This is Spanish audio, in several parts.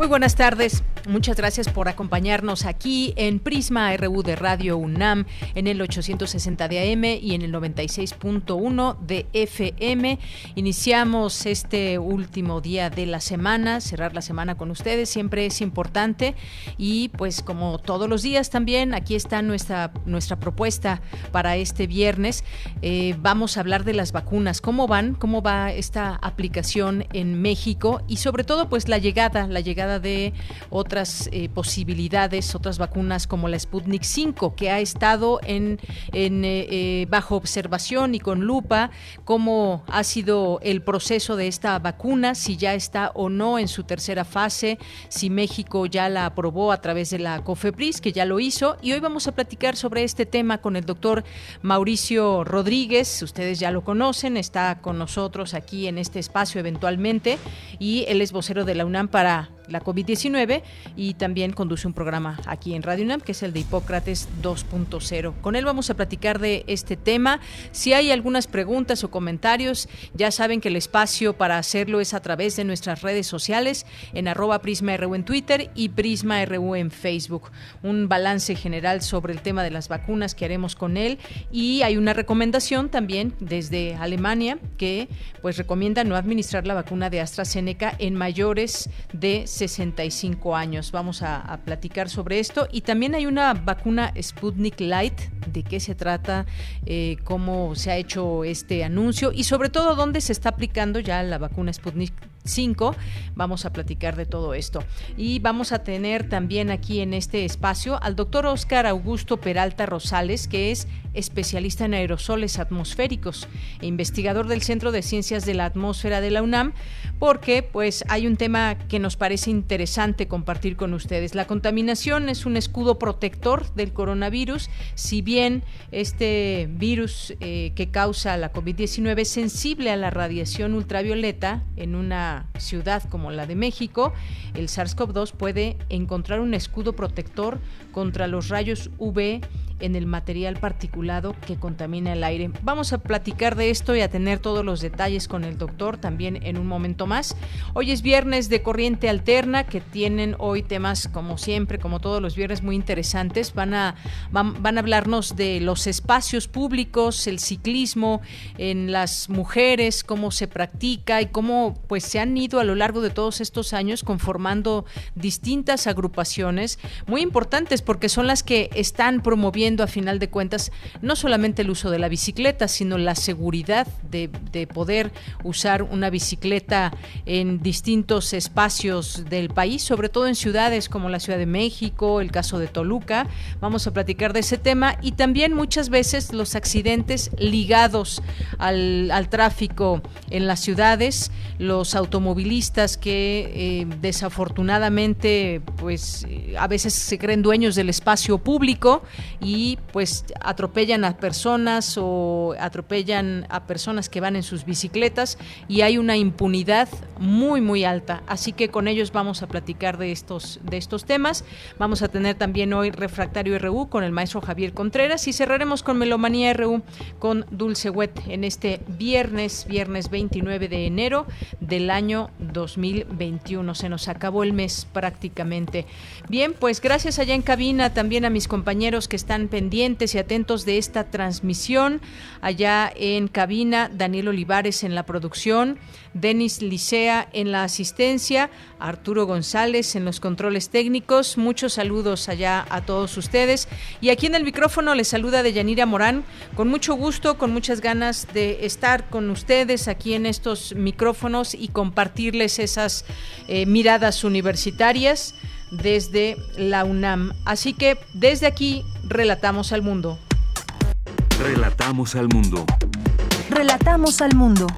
Muy buenas tardes. Muchas gracias por acompañarnos aquí en Prisma RU de Radio UNAM en el 860 de AM y en el 96.1 de FM. Iniciamos este último día de la semana, cerrar la semana con ustedes siempre es importante y pues como todos los días también aquí está nuestra nuestra propuesta para este viernes. Eh, vamos a hablar de las vacunas, cómo van, cómo va esta aplicación en México y sobre todo pues la llegada, la llegada de otras eh, posibilidades, otras vacunas como la Sputnik 5, que ha estado en, eh, eh, bajo observación y con lupa, cómo ha sido el proceso de esta vacuna, si ya está o no en su tercera fase, si México ya la aprobó a través de la COFEPRIS, que ya lo hizo, y hoy vamos a platicar sobre este tema con el doctor Mauricio Rodríguez, ustedes ya lo conocen, está con nosotros aquí en este espacio eventualmente, y él es vocero de la UNAM para la COVID-19 y también conduce un programa aquí en Radio UNAM que es el de Hipócrates 2.0. Con él vamos a platicar de este tema. Si hay algunas preguntas o comentarios, ya saben que el espacio para hacerlo es a través de nuestras redes sociales en arroba PrismaRU en Twitter y PrismaRU en Facebook. Un balance general sobre el tema de las vacunas que haremos con él y hay una recomendación también desde Alemania que pues recomienda no administrar la vacuna de AstraZeneca en mayores de 65 años. Vamos a, platicar sobre esto. Y también hay una vacuna Sputnik Light. ¿De qué se trata? Eh, ¿Cómo se ha hecho este anuncio? Y sobre todo, ¿dónde se está aplicando ya la vacuna Sputnik 5. Vamos a platicar de todo esto. Y vamos a tener también aquí en este espacio al doctor Oscar Augusto Peralta Rosales, que es especialista en aerosoles atmosféricos e investigador del Centro de Ciencias de la Atmósfera de la UNAM, porque pues hay un tema que nos parece interesante compartir con ustedes. La contaminación es un escudo protector del coronavirus, si bien este virus eh, que causa la COVID-19 es sensible a la radiación ultravioleta en una ciudad como la de México, el SARS-CoV-2 puede encontrar un escudo protector contra los rayos UV en el material particulado que contamina el aire. Vamos a platicar de esto y a tener todos los detalles con el doctor también en un momento más. Hoy es viernes de corriente alterna que tienen hoy temas como siempre, como todos los viernes muy interesantes. Van a van, a hablarnos de los espacios públicos, el ciclismo en las mujeres, cómo se practica y cómo pues se han ido a lo largo de todos estos años conformando distintas agrupaciones muy importantes porque son las que están promoviendo a final de cuentas no solamente el uso de la bicicleta, sino la seguridad de, poder usar una bicicleta en distintos espacios del país, sobre todo en ciudades como la Ciudad de México, el caso de Toluca. Vamos a platicar de ese tema y también muchas veces los accidentes ligados al, tráfico en las ciudades, los automovilistas que eh, desafortunadamente pues a veces se creen dueños del espacio público y y pues atropellan a personas o atropellan a personas que van en sus bicicletas y hay una impunidad muy muy alta. Así que con ellos vamos a platicar de estos de estos temas. Vamos a tener también hoy Refractario RU con el maestro Javier Contreras y cerraremos con Melomanía RU con Dulce Wet en este viernes, viernes 29 de enero del año 2021. Se nos acabó el mes prácticamente. Bien, pues gracias allá en cabina también a mis compañeros que están pendientes y atentos de esta transmisión. Allá en cabina, Daniel Olivares en la producción, Denis Licea en la asistencia, Arturo González en los controles técnicos. Muchos saludos allá a todos ustedes. Y aquí en el micrófono les saluda Deyanira Morán, con mucho gusto, con muchas ganas de estar con ustedes aquí en estos micrófonos y compartirles esas eh, miradas universitarias desde la UNAM. Así que desde aquí Relatamos al mundo. Relatamos al mundo. Relatamos al mundo.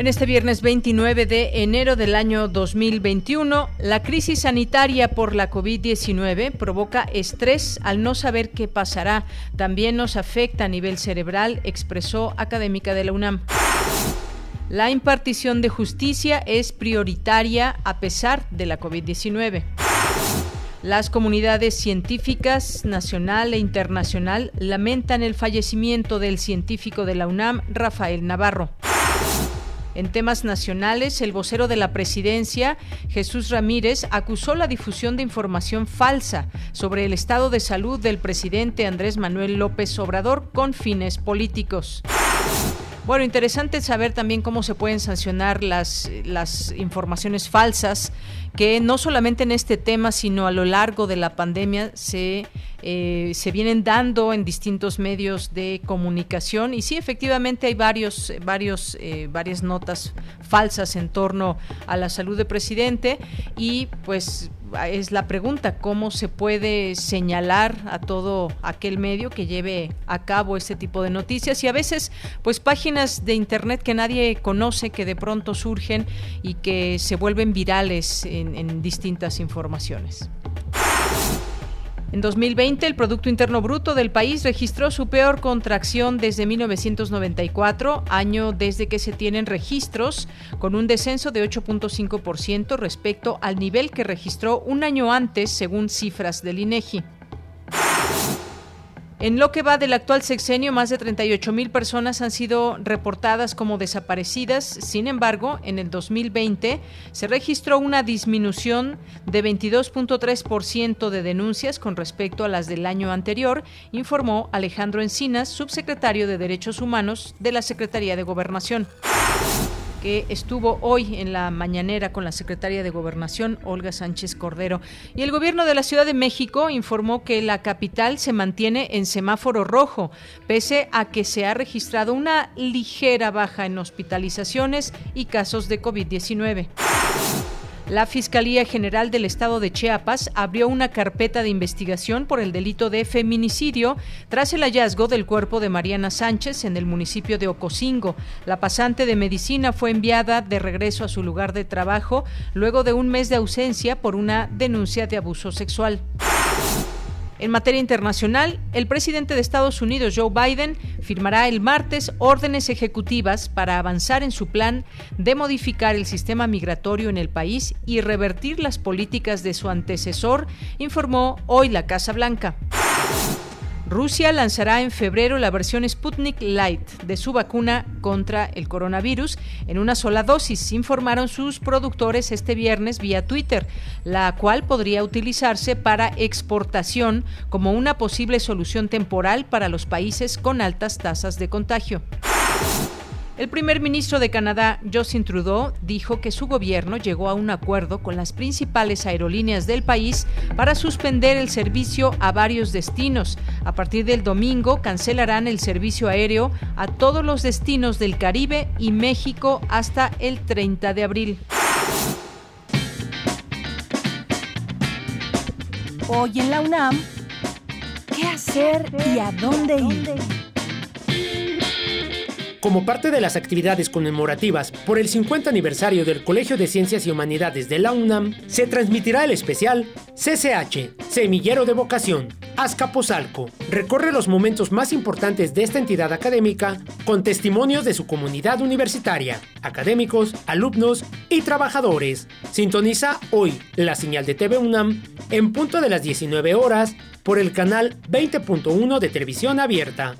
En este viernes 29 de enero del año 2021, la crisis sanitaria por la COVID-19 provoca estrés al no saber qué pasará. También nos afecta a nivel cerebral, expresó académica de la UNAM. La impartición de justicia es prioritaria a pesar de la COVID-19. Las comunidades científicas nacional e internacional lamentan el fallecimiento del científico de la UNAM, Rafael Navarro. En temas nacionales, el vocero de la presidencia, Jesús Ramírez, acusó la difusión de información falsa sobre el estado de salud del presidente Andrés Manuel López Obrador con fines políticos. Bueno, interesante saber también cómo se pueden sancionar las, las informaciones falsas que no solamente en este tema, sino a lo largo de la pandemia se, eh, se vienen dando en distintos medios de comunicación. Y sí, efectivamente hay varios, varios, eh, varias notas falsas en torno a la salud del presidente y pues es la pregunta, ¿cómo se puede señalar a todo aquel medio que lleve a cabo este tipo de noticias? Y a veces, pues páginas de Internet que nadie conoce, que de pronto surgen y que se vuelven virales en, en distintas informaciones. En 2020, el Producto Interno Bruto del país registró su peor contracción desde 1994, año desde que se tienen registros, con un descenso de 8.5% respecto al nivel que registró un año antes, según cifras del INEGI. En lo que va del actual sexenio, más de 38 mil personas han sido reportadas como desaparecidas. Sin embargo, en el 2020 se registró una disminución de 22.3% de denuncias con respecto a las del año anterior, informó Alejandro Encinas, subsecretario de Derechos Humanos de la Secretaría de Gobernación que estuvo hoy en la mañanera con la secretaria de Gobernación, Olga Sánchez Cordero. Y el gobierno de la Ciudad de México informó que la capital se mantiene en semáforo rojo, pese a que se ha registrado una ligera baja en hospitalizaciones y casos de COVID-19. La Fiscalía General del Estado de Chiapas abrió una carpeta de investigación por el delito de feminicidio tras el hallazgo del cuerpo de Mariana Sánchez en el municipio de Ocosingo. La pasante de medicina fue enviada de regreso a su lugar de trabajo luego de un mes de ausencia por una denuncia de abuso sexual. En materia internacional, el presidente de Estados Unidos, Joe Biden, firmará el martes órdenes ejecutivas para avanzar en su plan de modificar el sistema migratorio en el país y revertir las políticas de su antecesor, informó hoy la Casa Blanca. Rusia lanzará en febrero la versión Sputnik Light de su vacuna contra el coronavirus en una sola dosis, informaron sus productores este viernes vía Twitter, la cual podría utilizarse para exportación como una posible solución temporal para los países con altas tasas de contagio. El primer ministro de Canadá, Justin Trudeau, dijo que su gobierno llegó a un acuerdo con las principales aerolíneas del país para suspender el servicio a varios destinos. A partir del domingo cancelarán el servicio aéreo a todos los destinos del Caribe y México hasta el 30 de abril. Hoy en la UNAM, ¿qué hacer y a dónde ir? Como parte de las actividades conmemorativas por el 50 aniversario del Colegio de Ciencias y Humanidades de la UNAM, se transmitirá el especial CCH, Semillero de Vocación, Azcapotzalco. Recorre los momentos más importantes de esta entidad académica con testimonios de su comunidad universitaria, académicos, alumnos y trabajadores. Sintoniza hoy la señal de TV UNAM en punto de las 19 horas por el canal 20.1 de televisión abierta.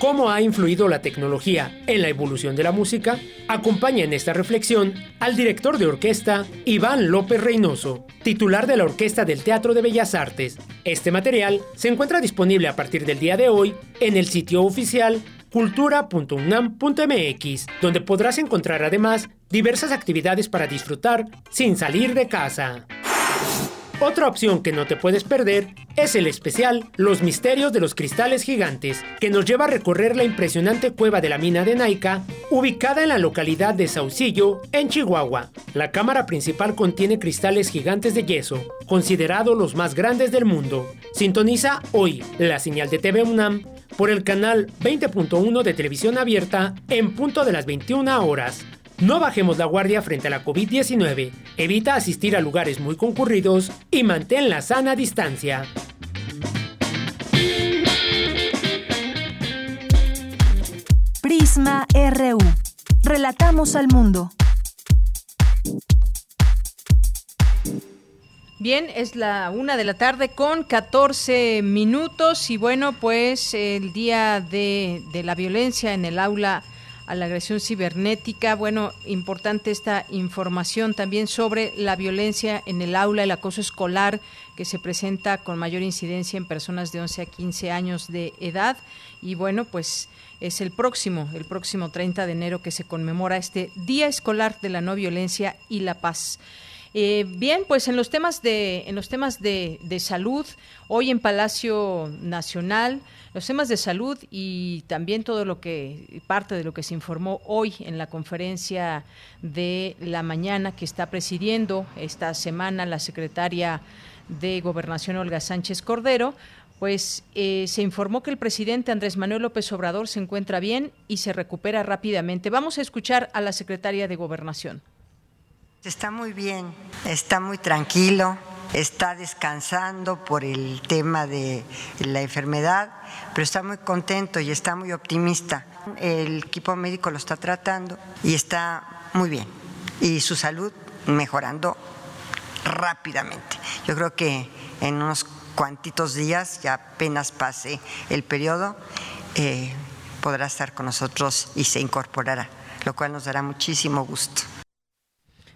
¿Cómo ha influido la tecnología en la evolución de la música? Acompaña en esta reflexión al director de orquesta Iván López Reynoso, titular de la Orquesta del Teatro de Bellas Artes. Este material se encuentra disponible a partir del día de hoy en el sitio oficial cultura.unam.mx, donde podrás encontrar además diversas actividades para disfrutar sin salir de casa. Otra opción que no te puedes perder es el especial Los misterios de los cristales gigantes, que nos lleva a recorrer la impresionante cueva de la mina de Naica, ubicada en la localidad de Saucillo, en Chihuahua. La cámara principal contiene cristales gigantes de yeso, considerados los más grandes del mundo. Sintoniza hoy la señal de TV UNAM por el canal 20.1 de televisión abierta en punto de las 21 horas. No bajemos la guardia frente a la COVID-19, evita asistir a lugares muy concurridos y mantén la sana distancia. Prisma RU. Relatamos al mundo. Bien, es la una de la tarde con 14 minutos y bueno, pues el día de, de la violencia en el aula a la agresión cibernética. Bueno, importante esta información también sobre la violencia en el aula, el acoso escolar que se presenta con mayor incidencia en personas de 11 a 15 años de edad. Y bueno, pues es el próximo, el próximo 30 de enero que se conmemora este Día Escolar de la No Violencia y la Paz. Eh, bien, pues en los temas de en los temas de, de, salud, hoy en Palacio Nacional, los temas de salud y también todo lo que parte de lo que se informó hoy en la conferencia de la mañana que está presidiendo esta semana la secretaria de Gobernación Olga Sánchez Cordero, pues eh, se informó que el presidente Andrés Manuel López Obrador se encuentra bien y se recupera rápidamente. Vamos a escuchar a la secretaria de Gobernación. Está muy bien, está muy tranquilo, está descansando por el tema de la enfermedad, pero está muy contento y está muy optimista. El equipo médico lo está tratando y está muy bien. Y su salud mejorando rápidamente. Yo creo que en unos cuantitos días, ya apenas pase el periodo, eh, podrá estar con nosotros y se incorporará, lo cual nos dará muchísimo gusto.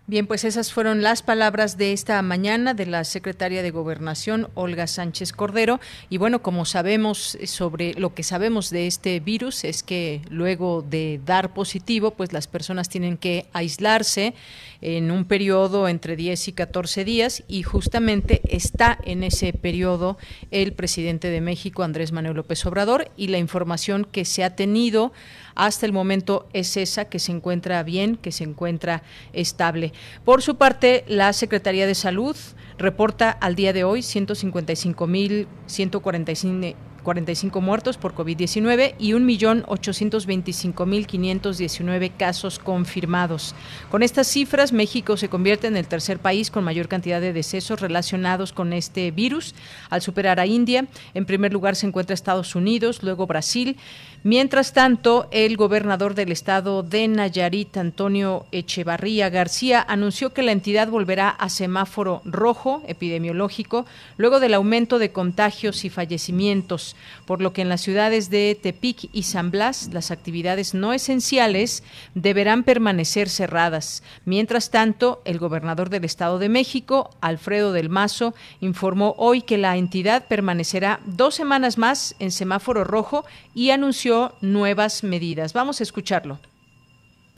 Bien, pues esas fueron las palabras de esta mañana de la secretaria de Gobernación, Olga Sánchez Cordero. Y bueno, como sabemos sobre lo que sabemos de este virus es que luego de dar positivo, pues las personas tienen que aislarse en un periodo entre 10 y 14 días y justamente está en ese periodo el presidente de México, Andrés Manuel López Obrador, y la información que se ha tenido hasta el momento es esa, que se encuentra bien, que se encuentra estable. Por su parte, la Secretaría de Salud reporta al día de hoy 155.145 45 muertos por COVID-19 y 1.825.519 casos confirmados. Con estas cifras, México se convierte en el tercer país con mayor cantidad de decesos relacionados con este virus, al superar a India. En primer lugar se encuentra Estados Unidos, luego Brasil. Mientras tanto, el gobernador del estado de Nayarit, Antonio Echevarría García, anunció que la entidad volverá a semáforo rojo epidemiológico luego del aumento de contagios y fallecimientos, por lo que en las ciudades de Tepic y San Blas las actividades no esenciales deberán permanecer cerradas. Mientras tanto, el gobernador del estado de México, Alfredo del Mazo, informó hoy que la entidad permanecerá dos semanas más en semáforo rojo y anunció nuevas medidas. Vamos a escucharlo.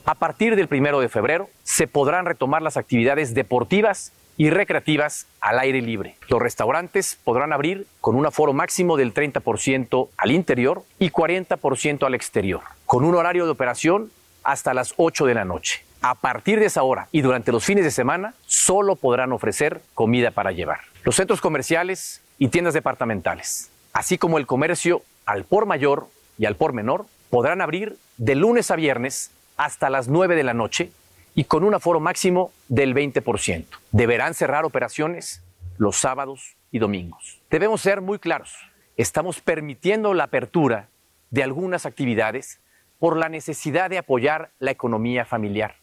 A partir del primero de febrero se podrán retomar las actividades deportivas y recreativas al aire libre. Los restaurantes podrán abrir con un aforo máximo del 30% al interior y 40% al exterior, con un horario de operación hasta las 8 de la noche. A partir de esa hora y durante los fines de semana, solo podrán ofrecer comida para llevar. Los centros comerciales y tiendas departamentales, así como el comercio al por mayor y al por menor podrán abrir de lunes a viernes hasta las 9 de la noche y con un aforo máximo del 20%. Deberán cerrar operaciones los sábados y domingos. Debemos ser muy claros. Estamos permitiendo la apertura de algunas actividades por la necesidad de apoyar la economía familiar.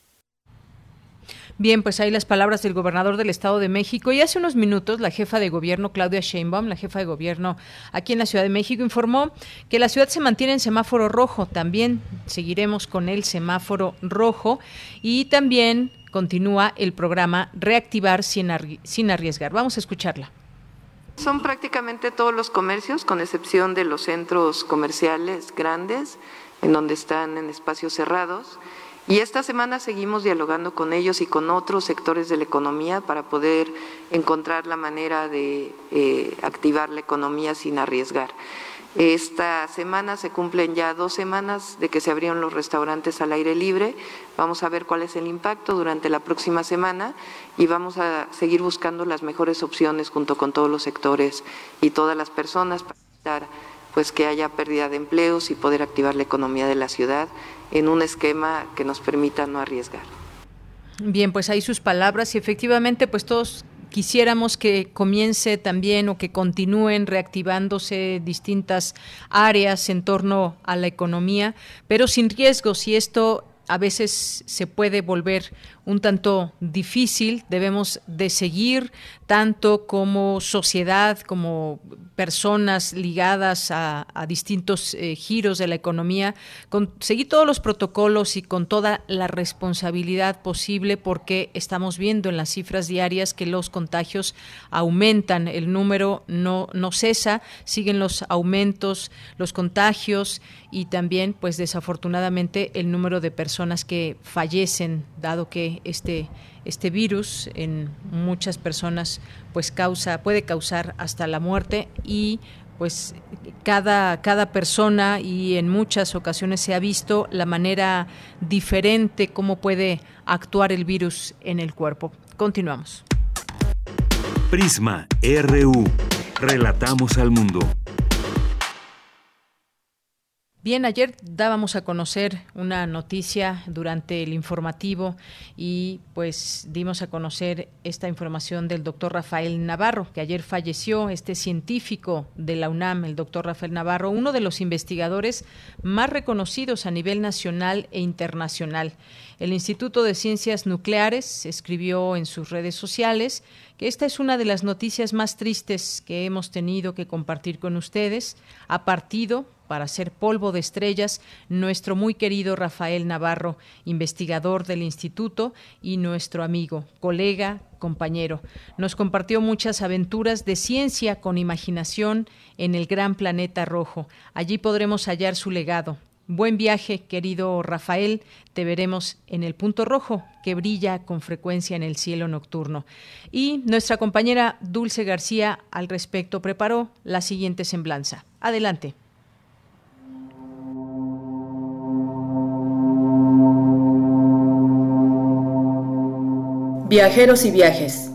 Bien, pues ahí las palabras del gobernador del Estado de México. Y hace unos minutos la jefa de gobierno, Claudia Sheinbaum, la jefa de gobierno aquí en la Ciudad de México, informó que la ciudad se mantiene en semáforo rojo. También seguiremos con el semáforo rojo y también continúa el programa Reactivar sin, sin arriesgar. Vamos a escucharla. Son prácticamente todos los comercios, con excepción de los centros comerciales grandes, en donde están en espacios cerrados Y esta semana seguimos dialogando con ellos y con otros sectores de la economía para poder encontrar la manera de eh, activar la economía sin arriesgar. Esta semana se cumplen ya dos semanas de que se abrieron los restaurantes al aire libre. Vamos a ver cuál es el impacto durante la próxima semana y vamos a seguir buscando las mejores opciones junto con todos los sectores y todas las personas para evitar pues que haya pérdida de empleos y poder activar la economía de la ciudad en un esquema que nos permita no arriesgar. Bien, pues ahí sus palabras y efectivamente pues todos quisiéramos que comience también o que continúen reactivándose distintas áreas en torno a la economía, pero sin riesgos y esto a veces se puede volver un tanto difícil, debemos de seguir tanto como sociedad, como personas ligadas a, distintos eh, giros de la economía, con todos los protocolos y con toda la responsabilidad posible, porque estamos viendo en las cifras diarias que los contagios aumentan, el número no, no cesa, siguen los aumentos, los contagios y también, pues desafortunadamente, el número de personas que fallecen, dado que este, este virus en muchas personas pues causa, puede causar hasta la muerte y pues cada, cada persona y en muchas ocasiones se ha visto la manera diferente cómo puede actuar el virus en el cuerpo. Continuamos. Prisma RU. Relatamos al mundo. Bien, ayer dábamos a conocer una noticia durante el informativo y pues dimos a conocer esta información del doctor Rafael Navarro, que ayer falleció, este científico de la UNAM, el doctor Rafael Navarro, uno de los investigadores más reconocidos a nivel nacional e internacional. El Instituto de Ciencias Nucleares escribió en sus redes sociales que esta es una de las noticias más tristes que hemos tenido que compartir con ustedes. Ha partido para ser polvo de estrellas nuestro muy querido Rafael Navarro, investigador del instituto y nuestro amigo, colega, compañero. Nos compartió muchas aventuras de ciencia con imaginación en el gran planeta rojo. Allí podremos hallar su legado. Buen viaje, querido Rafael. Te veremos en el punto rojo que brilla con frecuencia en el cielo nocturno. Y nuestra compañera Dulce García al respecto preparó la siguiente semblanza. Adelante. Viajeros y viajes.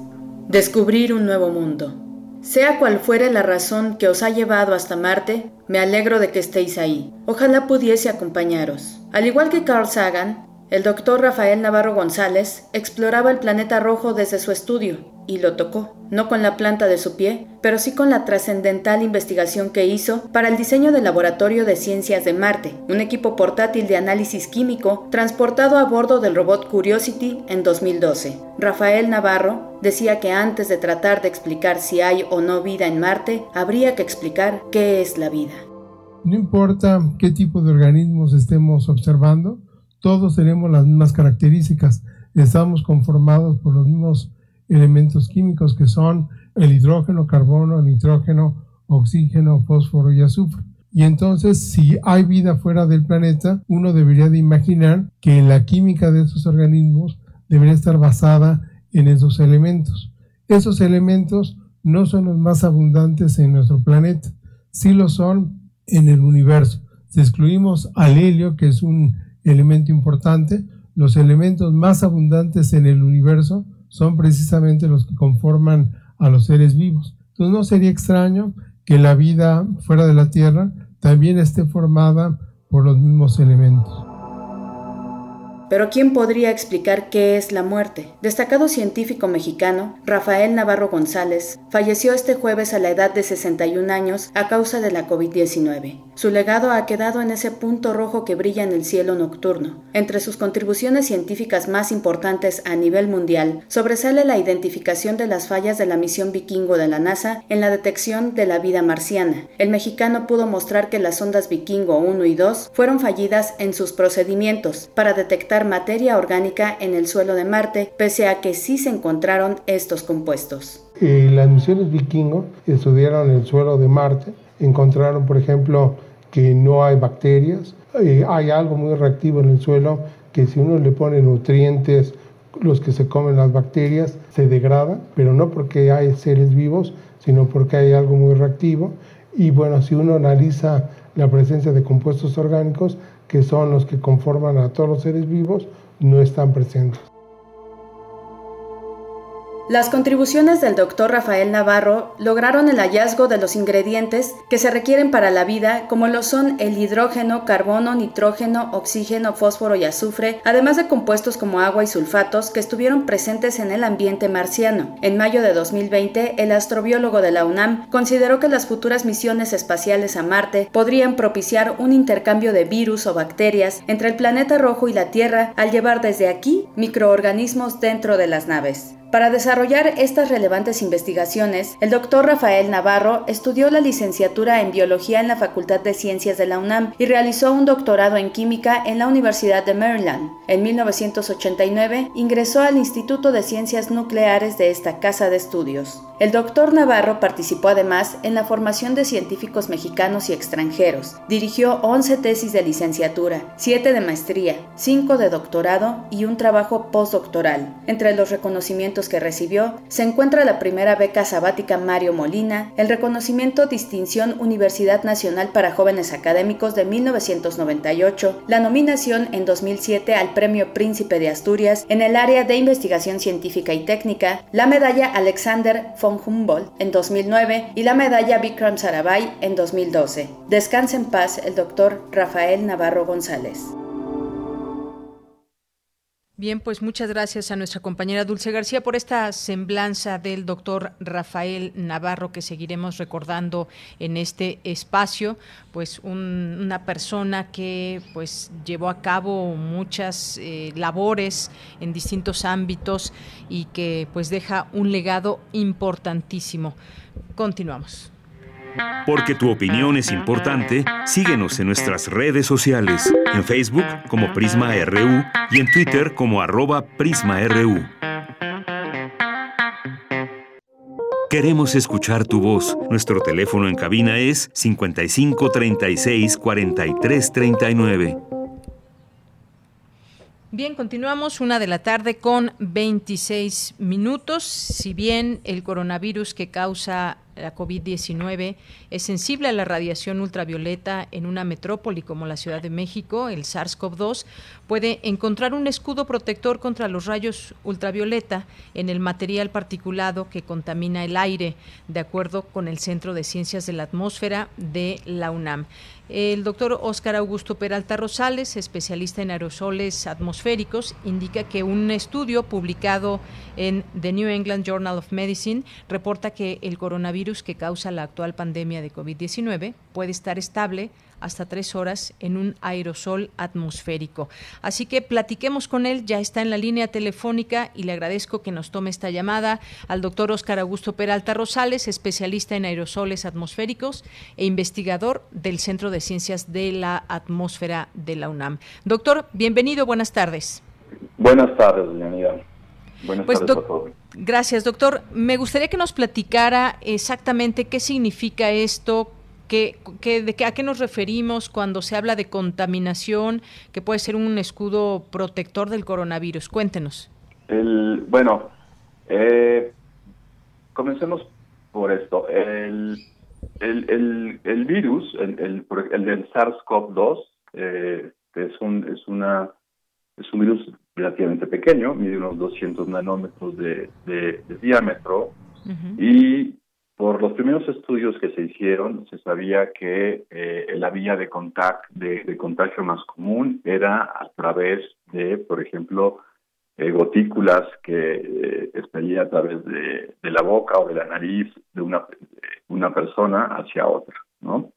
Descubrir un nuevo mundo. Sea cual fuere la razón que os ha llevado hasta Marte, me alegro de que estéis ahí. Ojalá pudiese acompañaros. Al igual que Carl Sagan, el doctor Rafael Navarro González exploraba el planeta rojo desde su estudio y lo tocó, no con la planta de su pie, pero sí con la trascendental investigación que hizo para el diseño del Laboratorio de Ciencias de Marte, un equipo portátil de análisis químico transportado a bordo del robot Curiosity en 2012. Rafael Navarro decía que antes de tratar de explicar si hay o no vida en Marte, habría que explicar qué es la vida. No importa qué tipo de organismos estemos observando, todos tenemos las mismas características. Estamos conformados por los mismos elementos químicos que son el hidrógeno, carbono, nitrógeno, oxígeno, fósforo y azufre. Y entonces, si hay vida fuera del planeta, uno debería de imaginar que la química de esos organismos debería estar basada en esos elementos. Esos elementos no son los más abundantes en nuestro planeta, sí lo son en el universo. Si excluimos al helio, que es un elemento importante, los elementos más abundantes en el universo son precisamente los que conforman a los seres vivos. Entonces no sería extraño que la vida fuera de la Tierra también esté formada por los mismos elementos. Pero ¿quién podría explicar qué es la muerte? Destacado científico mexicano, Rafael Navarro González, falleció este jueves a la edad de 61 años a causa de la COVID-19. Su legado ha quedado en ese punto rojo que brilla en el cielo nocturno. Entre sus contribuciones científicas más importantes a nivel mundial, sobresale la identificación de las fallas de la misión vikingo de la NASA en la detección de la vida marciana. El mexicano pudo mostrar que las ondas vikingo 1 y 2 fueron fallidas en sus procedimientos para detectar materia orgánica en el suelo de Marte, pese a que sí se encontraron estos compuestos. Eh, las misiones vikingo estudiaron el suelo de Marte, encontraron, por ejemplo, que no hay bacterias, eh, hay algo muy reactivo en el suelo que si uno le pone nutrientes, los que se comen las bacterias, se degrada, pero no porque hay seres vivos, sino porque hay algo muy reactivo. Y bueno, si uno analiza la presencia de compuestos orgánicos, que son los que conforman a todos los seres vivos, no están presentes. Las contribuciones del doctor Rafael Navarro lograron el hallazgo de los ingredientes que se requieren para la vida, como lo son el hidrógeno, carbono, nitrógeno, oxígeno, fósforo y azufre, además de compuestos como agua y sulfatos que estuvieron presentes en el ambiente marciano. En mayo de 2020, el astrobiólogo de la UNAM consideró que las futuras misiones espaciales a Marte podrían propiciar un intercambio de virus o bacterias entre el planeta rojo y la Tierra al llevar desde aquí microorganismos dentro de las naves. Para desarrollar estas relevantes investigaciones, el doctor Rafael Navarro estudió la licenciatura en Biología en la Facultad de Ciencias de la UNAM y realizó un doctorado en Química en la Universidad de Maryland. En 1989 ingresó al Instituto de Ciencias Nucleares de esta casa de estudios. El doctor Navarro participó además en la formación de científicos mexicanos y extranjeros. Dirigió 11 tesis de licenciatura, 7 de maestría, 5 de doctorado y un trabajo postdoctoral. Entre los reconocimientos que recibió se encuentra la primera beca sabática Mario Molina, el reconocimiento Distinción Universidad Nacional para Jóvenes Académicos de 1998, la nominación en 2007 al Premio Príncipe de Asturias en el área de investigación científica y técnica, la medalla Alexander von Humboldt en 2009 y la medalla Vikram Sarabhai en 2012. Descanse en paz el doctor Rafael Navarro González. Bien, pues muchas gracias a nuestra compañera Dulce García por esta semblanza del doctor Rafael Navarro que seguiremos recordando en este espacio, pues una persona que pues llevó a cabo muchas eh, labores en distintos ámbitos y que pues deja un legado importantísimo. Continuamos. Porque tu opinión es importante, síguenos en nuestras redes sociales, en Facebook como Prisma RU y en Twitter como arroba PrismaRU. Queremos escuchar tu voz. Nuestro teléfono en cabina es 55 36 43 39. Bien, continuamos una de la tarde con 26 minutos. Si bien el coronavirus que causa la COVID-19 es sensible a la radiación ultravioleta en una metrópoli como la Ciudad de México, el SARS-CoV-2 puede encontrar un escudo protector contra los rayos ultravioleta en el material particulado que contamina el aire, de acuerdo con el Centro de Ciencias de la Atmósfera de la UNAM. El doctor Óscar Augusto Peralta Rosales, especialista en aerosoles atmosféricos, indica que un estudio publicado en The New England Journal of Medicine reporta que el coronavirus que causa la actual pandemia de COVID-19 puede estar estable hasta tres horas en un aerosol atmosférico. Así que platiquemos con él, ya está en la línea telefónica y le agradezco que nos tome esta llamada al doctor Óscar Augusto Peralta Rosales, especialista en aerosoles atmosféricos e investigador del Centro de Ciencias de la Atmósfera de la UNAM. Doctor, bienvenido, buenas tardes. Buenas tardes, doña Buenas pues, tardes a todos. Gracias, doctor. Me gustaría que nos platicara exactamente qué significa esto, de qué, ¿A qué nos referimos cuando se habla de contaminación, que puede ser un escudo protector del coronavirus? Cuéntenos. El, bueno, eh, comencemos por esto. El, el, el, virus, el, el, del SARS-CoV-2, eh, es, un, es, una, es un virus relativamente pequeño, mide unos 200 nanómetros de, de, diámetro, y por los primeros estudios que se hicieron, se sabía que eh, la vía de, de, contagio más común era a través de, por ejemplo, eh, gotículas que eh, a través de, la boca o de la nariz de una, una persona hacia otra, ¿no?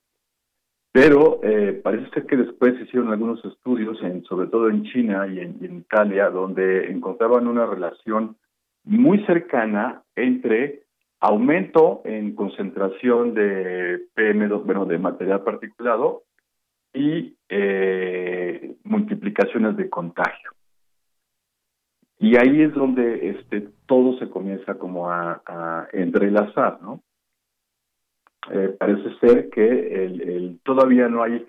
Pero eh, parece ser que después se hicieron algunos estudios, en, sobre todo en China y en, en Italia, donde encontraban una relación muy cercana entre aumento en concentración de PM2, bueno, de material particulado y eh, multiplicaciones de contagio. Y ahí es donde este, todo se comienza como a, entrelazar, ¿no? Eh, parece ser que el, todavía no hay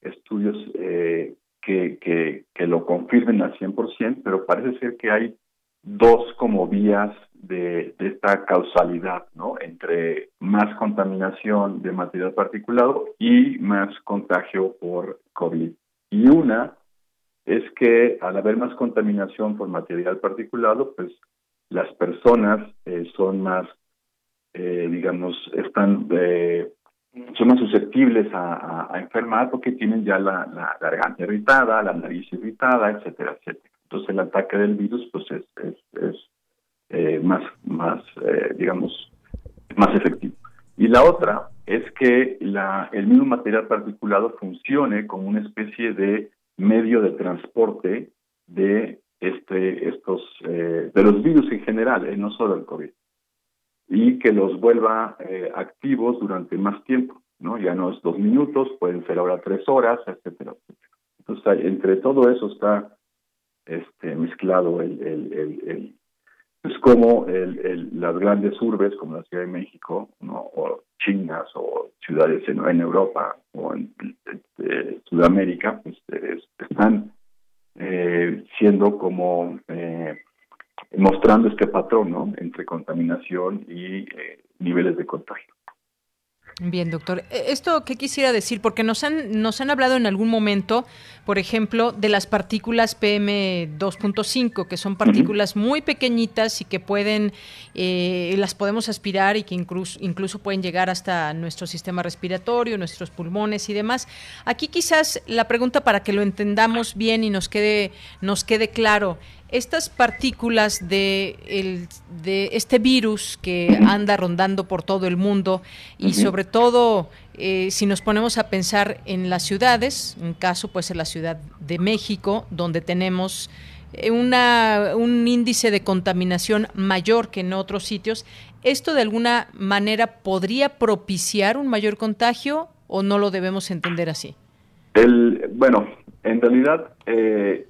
estudios eh, que, que, que lo confirmen al 100%, pero parece ser que hay dos como vías de, esta causalidad, ¿no? Entre más contaminación de material particulado y más contagio por COVID. Y una es que al haber más contaminación por material particulado, pues las personas eh, son más, eh, digamos, están, eh, son más susceptibles a, a, enfermar porque tienen ya la, la, garganta irritada, la nariz irritada, etcétera, etcétera. Entonces el ataque del virus, pues es, es, es más, más, digamos, más efectivo. Y la otra es que la, el mismo material particulado funcione como una especie de medio de transporte de este estos eh, de los virus en general, eh, no solo el COVID, y que los vuelva eh, activos durante más tiempo, ¿no? Ya no es dos minutos, pueden ser ahora tres horas, etcétera, etcétera. Entonces, entre todo eso está este mezclado el, el, el, el es como el, el, las grandes urbes como la Ciudad de México, ¿no? o chinas o ciudades en, en Europa o en, este, Sudamérica, pues están eh, siendo como eh, mostrando este patrón ¿no? entre contaminación y eh, niveles de contagio. Bien, doctor. E, esto qué quisiera decir, porque nos han, nos han hablado en algún momento, por ejemplo, de las partículas PM2.5, que son partículas muy pequeñitas y que pueden, eh, las podemos aspirar y que incluso, incluso pueden llegar hasta nuestro sistema respiratorio, nuestros pulmones y demás. Aquí quizás la pregunta para que lo entendamos bien y nos quede, nos quede claro estas partículas de, el, de este virus que anda rondando por todo el mundo y sobre todo eh, si nos ponemos a pensar en las ciudades, un caso pues en la Ciudad de México, donde tenemos eh, una, un índice de contaminación mayor que en otros sitios, ¿esto de alguna manera podría propiciar un mayor contagio o no lo debemos entender así? El, bueno, en realidad eh,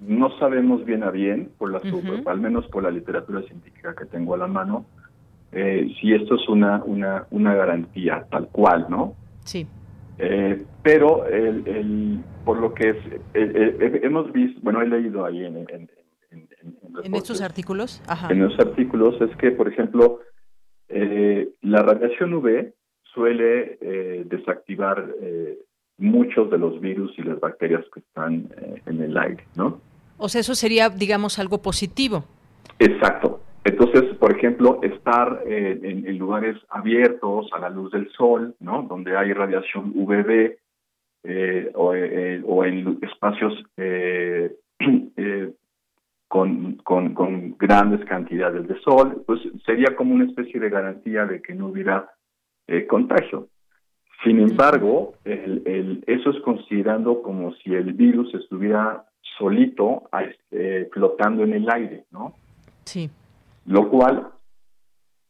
no sabemos bien a bien, por la, al menos por la literatura científica que tengo a la mano, eh, si esto es una, una, una garantía tal cual, ¿no? Sí. Eh, pero el, el, por lo que es, hemos visto, bueno, he leído ahí en... ¿En, en, estos artículos? Ajá. En los artículos es que, por ejemplo, eh, la radiación UV suele desactivar muchos de los virus y las bacterias que están en el aire, ¿no? O sea, eso sería, digamos, algo positivo. Exacto. Entonces, por ejemplo, estar eh, en, lugares abiertos a la luz del sol, ¿no? Donde hay radiación UVB eh, o, eh, o, en espacios con, con, con, grandes cantidades de sol, pues sería como una especie de garantía de que no hubiera contagio. Sin embargo, el, el, eso es considerando como si el virus estuviera solito eh, flotando en el aire, ¿no? Sí. Lo cual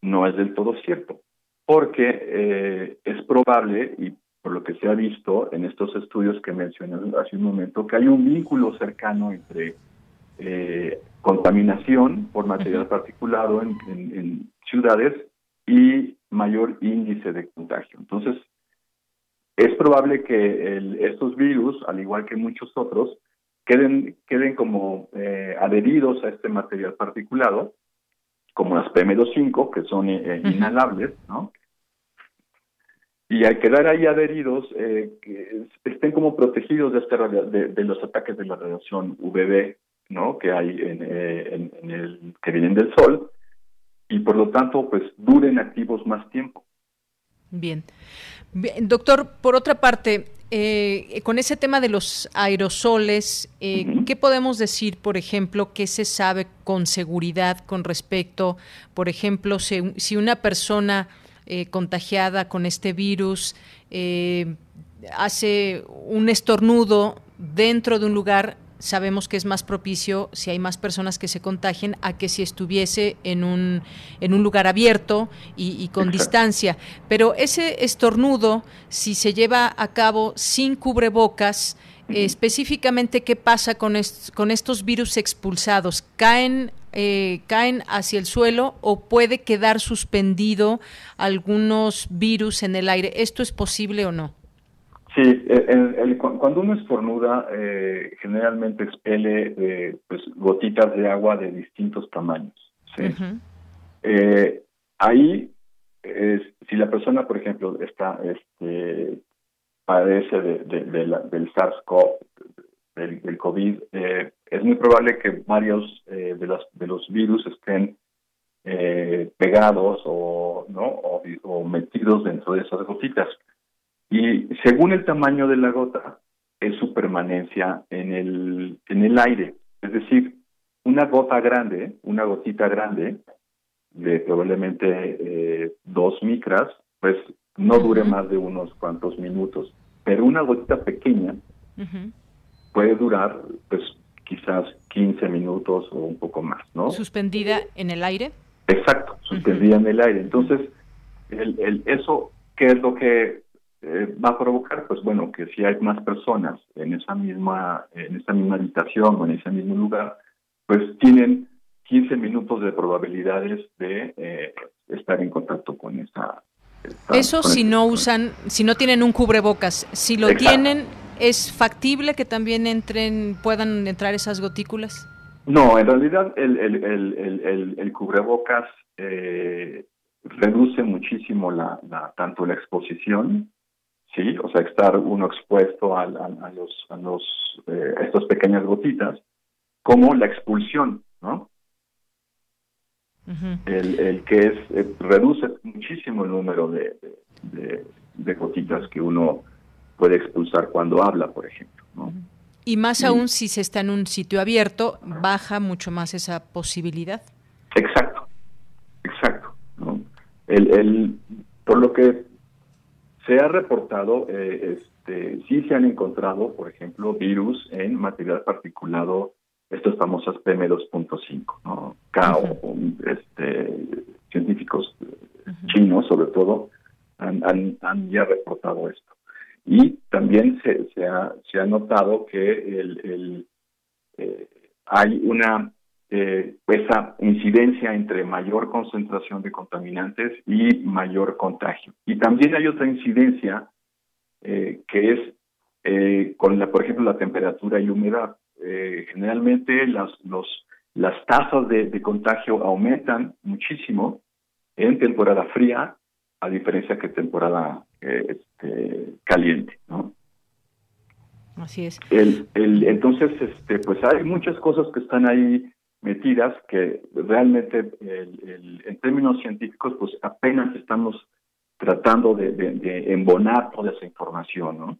no es del todo cierto, porque eh, es probable, y por lo que se ha visto en estos estudios que mencioné hace un momento, que hay un vínculo cercano entre eh, contaminación por material particulado en, ciudades y mayor índice de contagio. Entonces, es probable que estos virus, al igual que muchos otros, queden, queden como eh, adheridos a este material particulado, como las PM2.5, que son eh, inhalables, ¿no? Y al quedar ahí adheridos, eh, que estén como protegidos de, este, de, los ataques de la radiación UVB, ¿no? Que hay en, en, el que vienen del sol, y por lo tanto, pues duren activos más tiempo. Bien. Bien. Doctor, por otra parte, eh, con ese tema de los aerosoles, eh, ¿qué podemos decir, por ejemplo, qué se sabe con seguridad con respecto, por ejemplo, si, una persona eh, contagiada con este virus hace un estornudo dentro de un lugar sabemos que es más propicio si hay más personas que se contagien a que si estuviese en un, en un lugar abierto y, con distancia. Pero ese estornudo, si se lleva a cabo sin cubrebocas, específicamente qué pasa con, con estos virus expulsados, caen eh, caen hacia el suelo o puede quedar suspendido algunos virus en el aire. ¿Esto es posible o no? Sí, cuando uno estornuda, eh, generalmente expele eh, pues, gotitas de agua de distintos tamaños. Eh, ahí, si la persona, por ejemplo, está este, padece de, del SARS-CoV, del, COVID, es muy probable que varios de, los, de los virus estén pegados o, ¿no? o metidos dentro de esas gotitas. Y según el tamaño de la gota, es su permanencia en el, en el aire. Es decir, una gota grande, una gotita grande, de probablemente eh, dos micras, pues no dure más de unos cuantos minutos. Pero una gotita pequeña puede durar, pues quizás 15 minutos o un poco más, ¿no? ¿Suspendida en el aire? Exacto, suspendida en el aire. Entonces, el, el, eso, ¿qué es lo que eh, va a provocar, pues bueno, que si hay más personas en esa misma, en esa misma habitación o en ese mismo lugar, pues tienen 15 minutos de probabilidades de eh, estar en contacto con esa. Eso si no usan, si no tienen un cubrebocas, si lo tienen, ¿es factible que también entren, puedan entrar esas gotículas? No, en realidad el, el, el, el cubrebocas eh, reduce muchísimo la, la, tanto la exposición ¿sí? O sea, estar uno expuesto a, los, a los, eh, estas pequeñas gotitas, como la expulsión, ¿no? el, el, que es, eh, reduce muchísimo el número de, de, gotitas que uno puede expulsar cuando habla, por ejemplo, ¿no? Y más aún si se está en un sitio abierto, baja mucho más esa posibilidad. Exacto, exacto. ¿no? El, el, por lo que se ha reportado, eh, este, sí se han encontrado, por ejemplo, virus en material particulado, estas famosas PM2.5, ¿no? CAO, este, científicos chinos sobre todo, han, han, ya reportado esto. Y también se, se, ha, se ha notado que el, el eh, hay una eh, esa incidencia entre mayor concentración de contaminantes y mayor contagio. Y también hay otra incidencia eh, que es eh, con, la, por ejemplo, la temperatura y humedad. Generalmente las, los, las tasas de, contagio aumentan muchísimo en temporada fría, a diferencia que temporada este, caliente, ¿no? Así es. El, el, entonces, este, pues hay muchas cosas que están ahí metidas que realmente en términos científicos pues apenas estamos tratando de, de, embonar toda esa información, ¿no?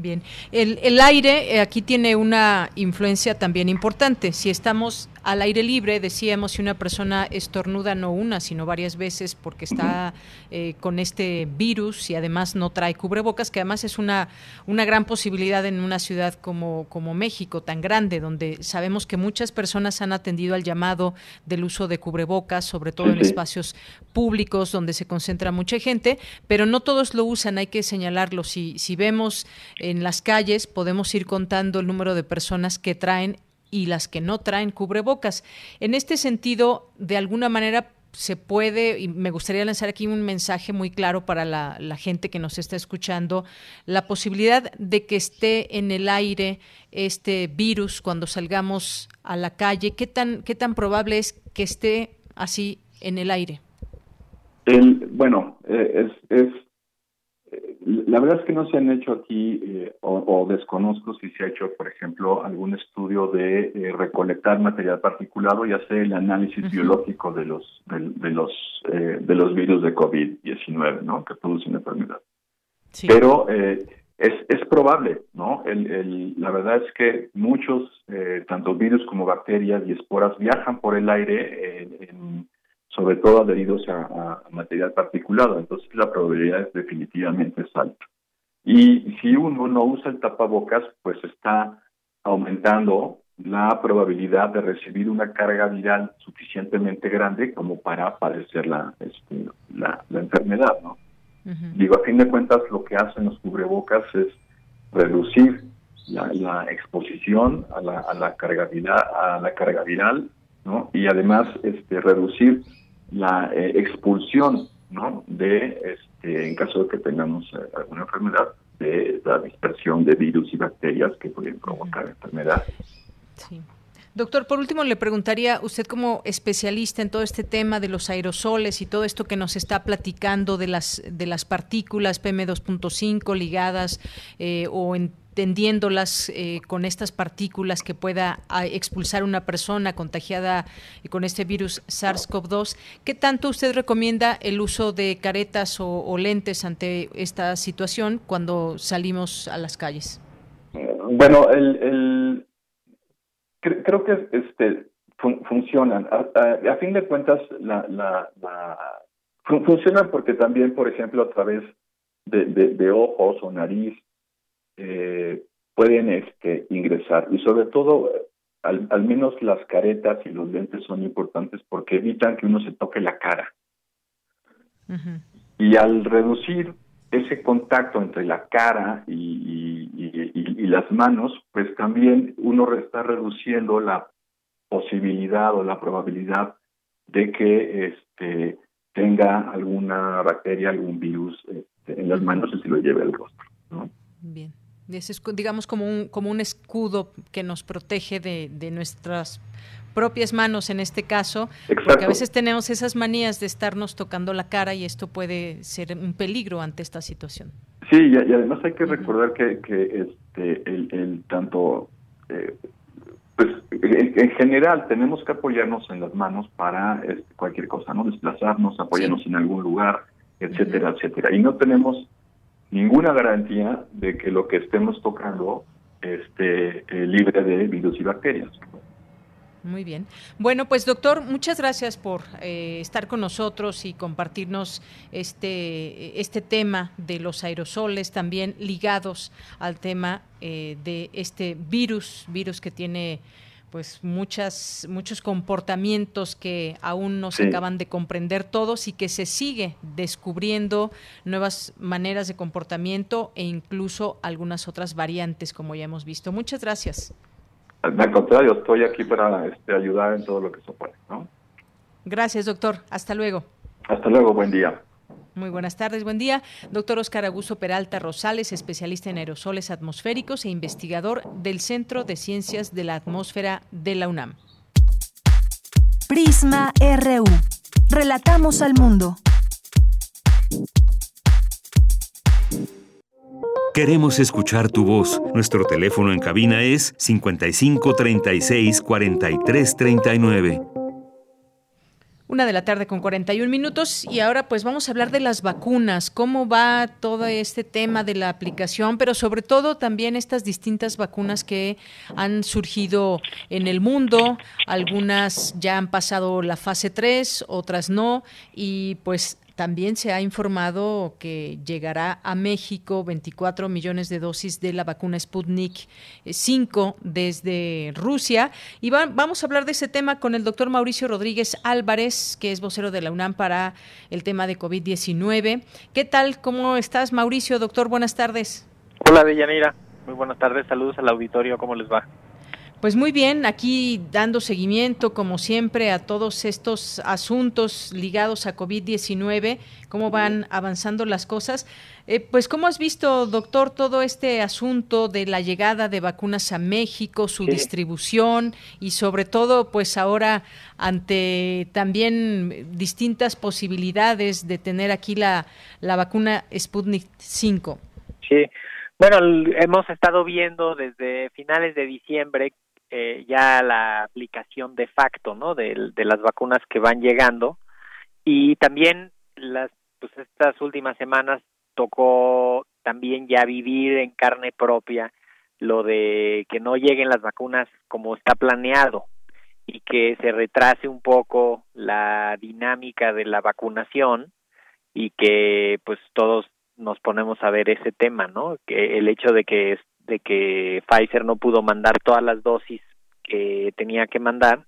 Bien, el, el aire eh, aquí tiene una influencia también importante. Si estamos al aire libre, decíamos, si una persona estornuda no una, sino varias veces porque está eh, con este virus y además no trae cubrebocas, que además es una, una gran posibilidad en una ciudad como, como México, tan grande, donde sabemos que muchas personas han atendido al llamado del uso de cubrebocas, sobre todo en espacios públicos donde se concentra mucha gente, pero no todos lo usan, hay que señalarlo. Si, si vemos en las calles, podemos ir contando el número de personas que traen y las que no traen cubrebocas. En este sentido, de alguna manera se puede, y me gustaría lanzar aquí un mensaje muy claro para la, gente que nos está escuchando, la posibilidad de que esté en el aire este virus cuando salgamos a la calle, ¿qué tan, qué tan probable es que esté así en el aire? Bueno, eh, es, es la verdad es que no se han hecho aquí, eh, o, desconozco si se ha hecho, por ejemplo, algún estudio de eh, recolectar material particulado y hacer el análisis biológico de los de, los eh, de los virus de COVID-19, ¿no? Que producen enfermedad. Pero es, es probable, ¿no? El, el, la verdad es que muchos, tanto virus como bacterias y esporas, viajan por el aire en sobre todo adheridos a, material particulado, entonces la probabilidad es definitivamente es alta. Y si uno no usa el tapabocas, pues está aumentando la probabilidad de recibir una carga viral suficientemente grande como para padecer la, este, la, enfermedad, ¿no? Digo, a fin de cuentas, lo que hacen los cubrebocas es reducir la, exposición a la, a la carga viral, a la carga viral, ¿no? Y además, este, reducir la eh, expulsión ¿no? de, este, en caso de que tengamos eh, alguna enfermedad, de la dispersión de virus y bacterias que pueden provocar enfermedad. Sí. Doctor, por último le preguntaría, usted como especialista en todo este tema de los aerosoles y todo esto que nos está platicando de las de las partículas PM2.5 ligadas eh, o entendiéndolas eh, con estas partículas que pueda ah, expulsar una persona contagiada con este virus SARS-CoV-2, ¿qué tanto usted recomienda el uso de caretas o, lentes ante esta situación cuando salimos a las calles? Bueno, el creo que este funcionan. A, fin de cuentas, la, la, funcionan porque también, por ejemplo, a través de, ojos o nariz eh, pueden este, ingresar. Y sobre todo, al, al, menos las caretas y los lentes son importantes porque evitan que uno se toque la cara. Y al reducir ese contacto entre la cara y, y, las manos, pues también uno está reduciendo la posibilidad o la probabilidad de que este, tenga alguna bacteria, algún virus este, en las manos y se lo lleve al rostro. ¿no? Bien. Es, digamos como un, como un escudo que nos protege de, de nuestras propias manos en este caso, porque a veces tenemos esas manías de estarnos tocando la cara y esto puede ser un peligro ante esta situación. Sí, y, además hay que recordar que, que este, el, tanto, eh, pues en, general tenemos que apoyarnos en las manos para este, cualquier cosa, ¿no? Desplazarnos, apoyarnos en algún lugar, etcétera, etcétera. Y no tenemos ninguna garantía de que lo que estemos tocando esté eh, libre de virus y bacterias. Muy bien. Bueno, pues doctor, muchas gracias por eh, estar con nosotros y compartirnos este, este tema de los aerosoles, también ligados al tema eh, de este virus, virus que tiene pues muchas muchos comportamientos que aún no se acaban de comprender todos y que se sigue descubriendo nuevas maneras de comportamiento e incluso algunas otras variantes como ya hemos visto. Muchas gracias. Al contrario, estoy aquí para este, ayudar en todo lo que se puede. ¿no? Gracias, doctor. Hasta luego. Hasta luego, buen día. Muy buenas tardes, buen día. Doctor Oscar Augusto Peralta Rosales, especialista en aerosoles atmosféricos e investigador del Centro de Ciencias de la Atmósfera de la UNAM. Prisma RU. Relatamos al mundo. Queremos escuchar tu voz. Nuestro teléfono en cabina es 55 36 43 39. Una de la tarde con 41 minutos. Y ahora pues vamos a hablar de las vacunas, cómo va todo este tema de la aplicación, pero sobre todo también estas distintas vacunas que han surgido en el mundo, algunas ya han pasado la fase 3, otras no, y pues también se ha informado que llegará a México 24 millones de dosis de la vacuna Sputnik 5 eh, desde Rusia. Y vamos a hablar de ese tema con el doctor Mauricio Rodríguez Álvarez, que es vocero de la UNAM para el tema de COVID-19. ¿Qué tal? ¿Cómo estás, Mauricio? Doctor, buenas tardes. Hola, Deyanira. Muy buenas tardes. Saludos al auditorio. ¿Cómo les va? Pues muy bien, aquí dando seguimiento, como siempre, a todos estos asuntos ligados a COVID-19, cómo van avanzando las cosas. Eh, pues, ¿cómo has visto, doctor, todo este asunto de la llegada de vacunas a México, su distribución y sobre todo, pues ahora ante también distintas posibilidades de tener aquí la, la vacuna Sputnik 5? Sí. Bueno, hemos estado viendo desde finales de diciembre eh, ya la aplicación de facto, ¿no? De, de, las vacunas que van llegando y también las, pues estas últimas semanas tocó también ya vivir en carne propia lo de que no lleguen las vacunas como está planeado y que se retrase un poco la dinámica de la vacunación y que pues todos nos ponemos a ver ese tema, ¿no? Que el hecho de que de que Pfizer no pudo mandar todas las dosis que tenía que mandar,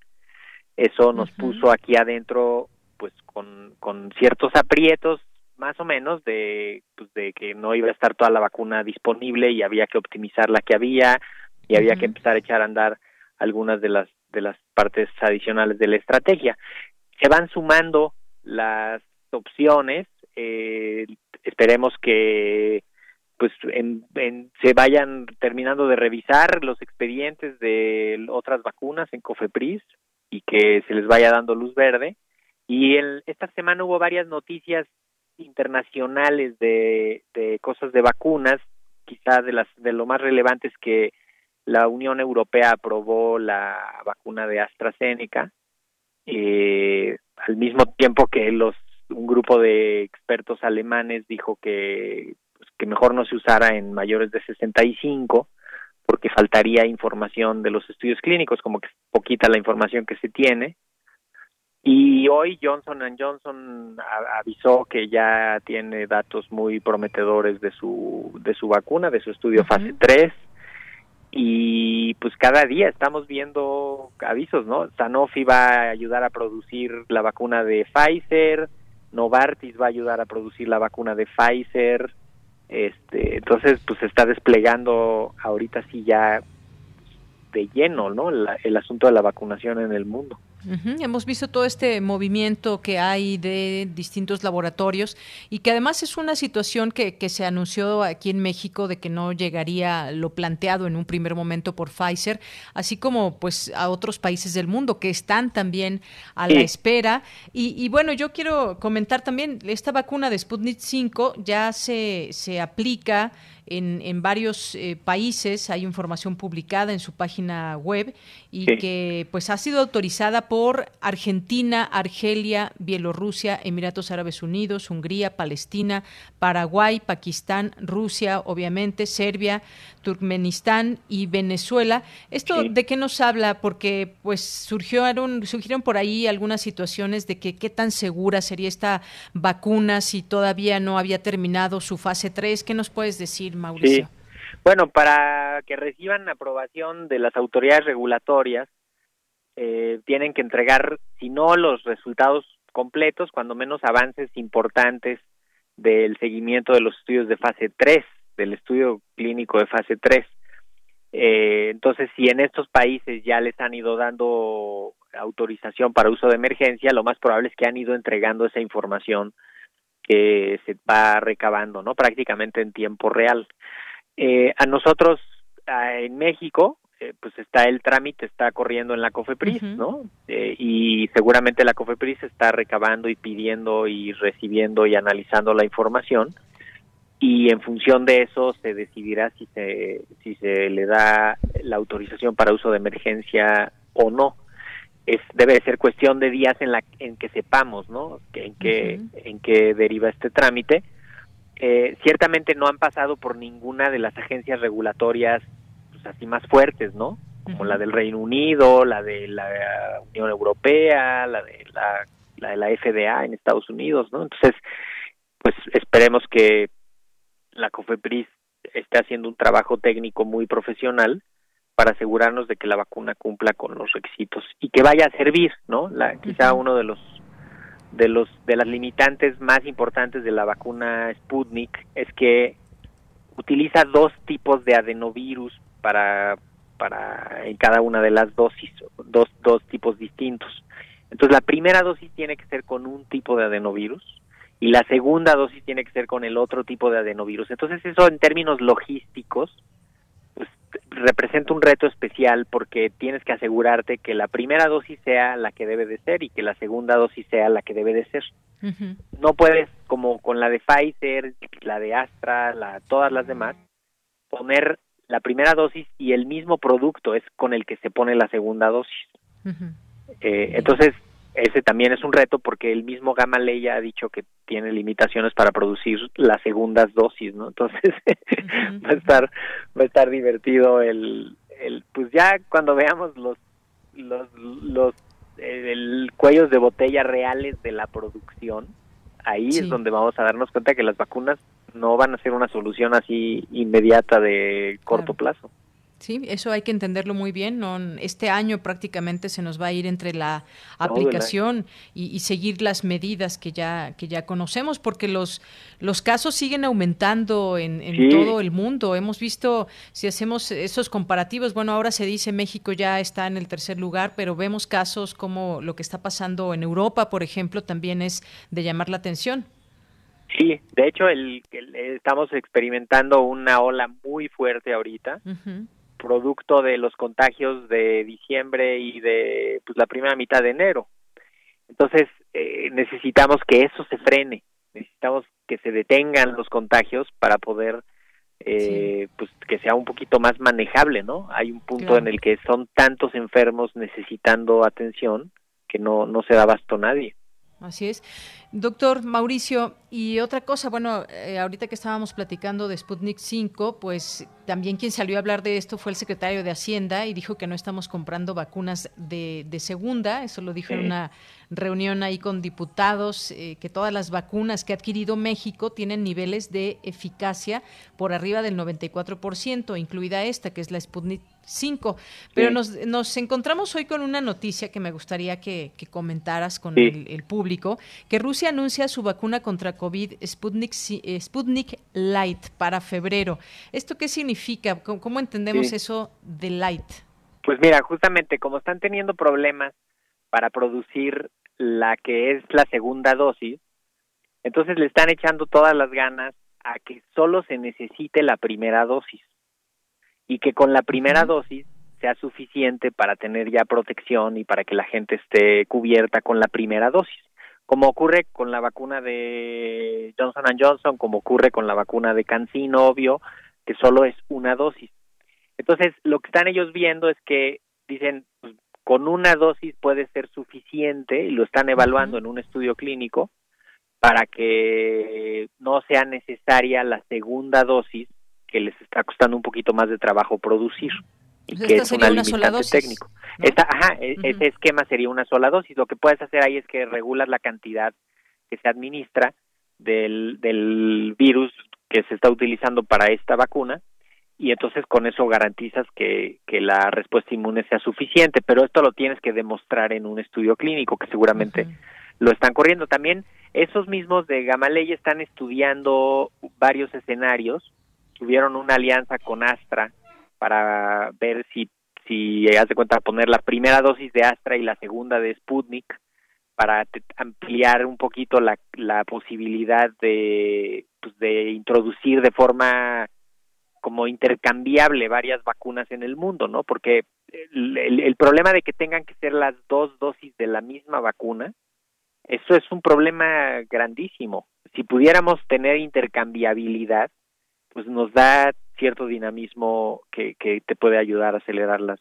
eso nos puso aquí adentro pues con, con ciertos aprietos más o menos de pues de que no iba a estar toda la vacuna disponible y había que optimizar la que había y había que empezar a echar a andar algunas de las de las partes adicionales de la estrategia. Se van sumando las opciones eh, esperemos que pues se vayan terminando de revisar los expedientes de otras vacunas en Cofepris y que se les vaya dando luz verde. Y esta semana hubo varias noticias internacionales de, de cosas de vacunas, quizás de las de lo más relevante es que la Unión Europea aprobó la vacuna de AstraZeneca eh, al mismo tiempo que los un grupo de expertos alemanes dijo que que mejor no se usara en mayores de 65 porque faltaría información de los estudios clínicos como que es poquita la información que se tiene. Y hoy Johnson Johnson avisó que ya tiene datos muy prometedores de su de su vacuna, de su estudio fase 3 y pues cada día estamos viendo avisos, ¿no? Sanofi va a ayudar a producir la vacuna de Pfizer, Novartis va a ayudar a producir la vacuna de Pfizer, este, entonces pues se está desplegando ahorita sí ya de lleno, ¿no? el asunto de la vacunación en el mundo. Hemos visto todo este movimiento que hay de distintos laboratorios y que además es una situación que, que, se anunció aquí en México de que no llegaría lo planteado en un primer momento por Pfizer, así como pues a otros países del mundo que están también a la espera. Y, y, bueno, yo quiero comentar también, esta vacuna de Sputnik 5 ya se, se aplica en, varios eh, países, hay información publicada en su página web y que pues ha sido autorizada por Argentina, Argelia, Bielorrusia, Emiratos Árabes Unidos, Hungría, Palestina, Paraguay, Pakistán, Rusia, obviamente, Serbia, Turkmenistán y Venezuela. ¿Esto de qué nos habla? Porque pues surgieron, surgieron por ahí algunas situaciones de que qué tan segura sería esta vacuna si todavía no había terminado su fase 3. ¿Qué nos puedes decir, Mauricio? Bueno, para que reciban aprobación de las autoridades regulatorias, eh, tienen que entregar, si no los resultados completos, cuando menos avances importantes del seguimiento de los estudios de fase 3 del estudio clínico de fase 3. Eh, entonces, si en estos países ya les han ido dando autorización para uso de emergencia, lo más probable es que han ido entregando esa información que se va recabando, ¿no? Prácticamente en tiempo real. Eh, a nosotros en México, eh, pues está el trámite, está corriendo en la COFEPRIS, ¿no? y seguramente la COFEPRIS está recabando y pidiendo y recibiendo y analizando la información y en función de eso se decidirá si se si se le da la autorización para uso de emergencia o no es debe ser cuestión de días en la en que sepamos no en qué en qué deriva este trámite. Eh, ciertamente no han pasado por ninguna de las agencias regulatorias pues, así más fuertes no como la del Reino Unido la de la Unión Europea la de la, la de la FDA en Estados Unidos no entonces pues esperemos que la COFEPRIS está haciendo un trabajo técnico muy profesional para asegurarnos de que la vacuna cumpla con los requisitos y que vaya a servir, ¿no? La, quizá uno de los de los de las limitantes más importantes de la vacuna Sputnik es que utiliza dos tipos de adenovirus para para en cada una de las dosis, dos dos tipos distintos. Entonces la primera dosis tiene que ser con un tipo de adenovirus y la segunda dosis tiene que ser con el otro tipo de adenovirus. Entonces eso en términos logísticos representa un reto especial porque tienes que asegurarte que la primera dosis sea la que debe de ser y que la segunda dosis sea la que debe de ser. No puedes como con la de Pfizer, la de Astra, la todas las demás poner la primera dosis y el mismo producto es con el que se pone la segunda dosis. eh, entonces ese también es un reto porque el mismo Gamaleya ha dicho que tiene limitaciones para producir las segundas dosis, ¿no? Entonces va a estar va a estar divertido el el pues ya cuando veamos los los los el cuellos de botella reales de la producción, ahí es donde vamos a darnos cuenta que las vacunas no van a ser una solución así inmediata de corto plazo. Sí, eso hay que entenderlo muy bien. ¿no? Este año prácticamente se nos va a ir entre la aplicación y, seguir las medidas que ya que ya conocemos, porque los los casos siguen aumentando en, todo el mundo. Hemos visto, si hacemos esos comparativos, bueno, ahora se dice México ya está en el tercer lugar, pero vemos casos como lo que está pasando en Europa, por ejemplo, también es de llamar la atención. Sí, de hecho el, estamos experimentando una ola muy fuerte ahorita, producto de los contagios de diciembre y de pues, la primera mitad de enero. Entonces eh, necesitamos que eso se frene, necesitamos que se detengan los contagios para poder eh, pues que sea un poquito más manejable, ¿no? Hay un punto en el que son tantos enfermos necesitando atención que no no se da abasto nadie. Así es. Doctor Mauricio, y otra cosa, bueno, eh, ahorita que estábamos platicando de Sputnik 5, pues también quien salió a hablar de esto fue el secretario de Hacienda y dijo que no estamos comprando vacunas de, de segunda, eso lo dijo en una reunión ahí con diputados, eh, que todas las vacunas que ha adquirido México tienen niveles de eficacia por arriba del 94%, incluida esta, que es la Sputnik 5. Pero nos, nos, encontramos hoy con una noticia que me gustaría que, comentaras con el, público, que Rusia anuncia su vacuna contra COVID Sputnik, eh, Sputnik Light para febrero. ¿Esto qué significa? ¿Cómo, entendemos eso de light? Pues mira, justamente como están teniendo problemas para producir la que es la segunda dosis, entonces le están echando todas las ganas a que solo se necesite la primera dosis y que con la primera dosis sea suficiente para tener ya protección y para que la gente esté cubierta con la primera dosis, como ocurre con la vacuna de Johnson Johnson, como ocurre con la vacuna de CanSino, obvio, que solo es una dosis. Entonces, lo que están ellos viendo es que dicen, pues, con una dosis puede ser suficiente y lo están evaluando en un estudio clínico para que no sea necesaria la segunda dosis que les está costando un poquito más de trabajo producir pues que es una limitante técnico. ajá, e, ese esquema sería una sola dosis. Lo que puedes hacer ahí es que regulas la cantidad que se administra del, del virus que se está utilizando para esta vacuna y entonces con eso garantizas que, que la respuesta inmune sea suficiente, pero esto lo tienes que demostrar en un estudio clínico que seguramente lo están corriendo. También esos mismos de Gamaley están estudiando varios escenarios, tuvieron una alianza con Astra para ver si, si hace cuenta, poner la primera dosis de Astra y la segunda de Sputnik para ampliar un poquito la, la posibilidad de, pues, de introducir de forma como intercambiable varias vacunas en el mundo, ¿no? Porque el, el, problema de que tengan que ser las dos dosis de la misma vacuna, eso es un problema grandísimo. Si pudiéramos tener intercambiabilidad, pues nos da cierto dinamismo que, que te puede ayudar a acelerar las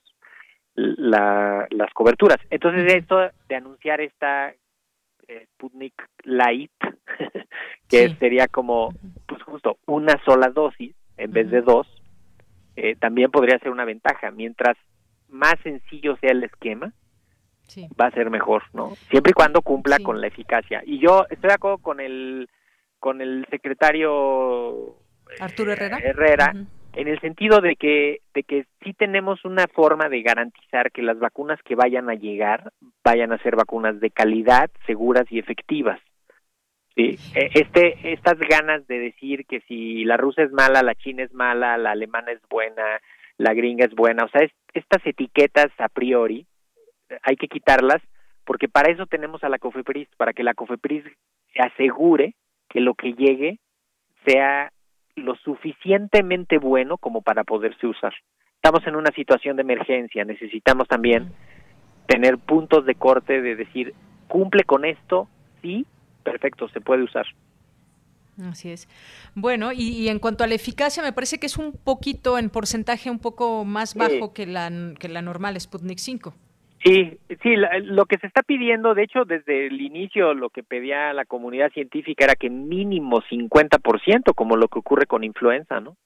las coberturas. Entonces esto de anunciar esta eh, Sputnik Light, que sería como pues justo una sola dosis en vez de dos, eh, también podría ser una ventaja. Mientras más sencillo sea el esquema, va a ser mejor, ¿no? Siempre y cuando cumpla con la eficacia. Y yo estoy de acuerdo con el con el secretario Arturo Herrera. Herrera, en el sentido de que, de que sí tenemos una forma de garantizar que las vacunas que vayan a llegar vayan a ser vacunas de calidad, seguras y efectivas. Sí, e, este, estas ganas de decir que si la rusa es mala, la china es mala, la alemana es buena, la gringa es buena, o sea, estas etiquetas a priori hay que quitarlas porque para eso tenemos a la COFEPRIS, para que la COFEPRIS se asegure que lo que llegue sea lo suficientemente bueno como para poderse usar. Estamos en una situación de emergencia, necesitamos también tener puntos de corte de decir, cumple con esto, sí, perfecto, se puede usar. Así es. Bueno, y, en cuanto a la eficacia, me parece que es un poquito, en porcentaje, un poco más bajo que, la, que la normal Sputnik 5. Sí, sí, lo que se está pidiendo, de hecho, desde el inicio lo que pedía la comunidad científica era que mínimo 50%, como lo que ocurre con influenza, ¿no?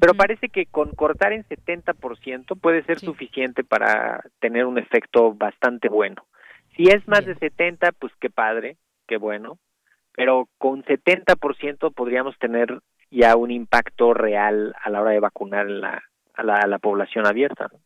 Pero parece que con cortar en 70% puede ser suficiente para tener un efecto bastante bueno. Si es más de 70, pues qué padre, qué bueno, pero con 70% podríamos tener ya un impacto real a la hora de vacunar la, a, la, a la población abierta. ¿no?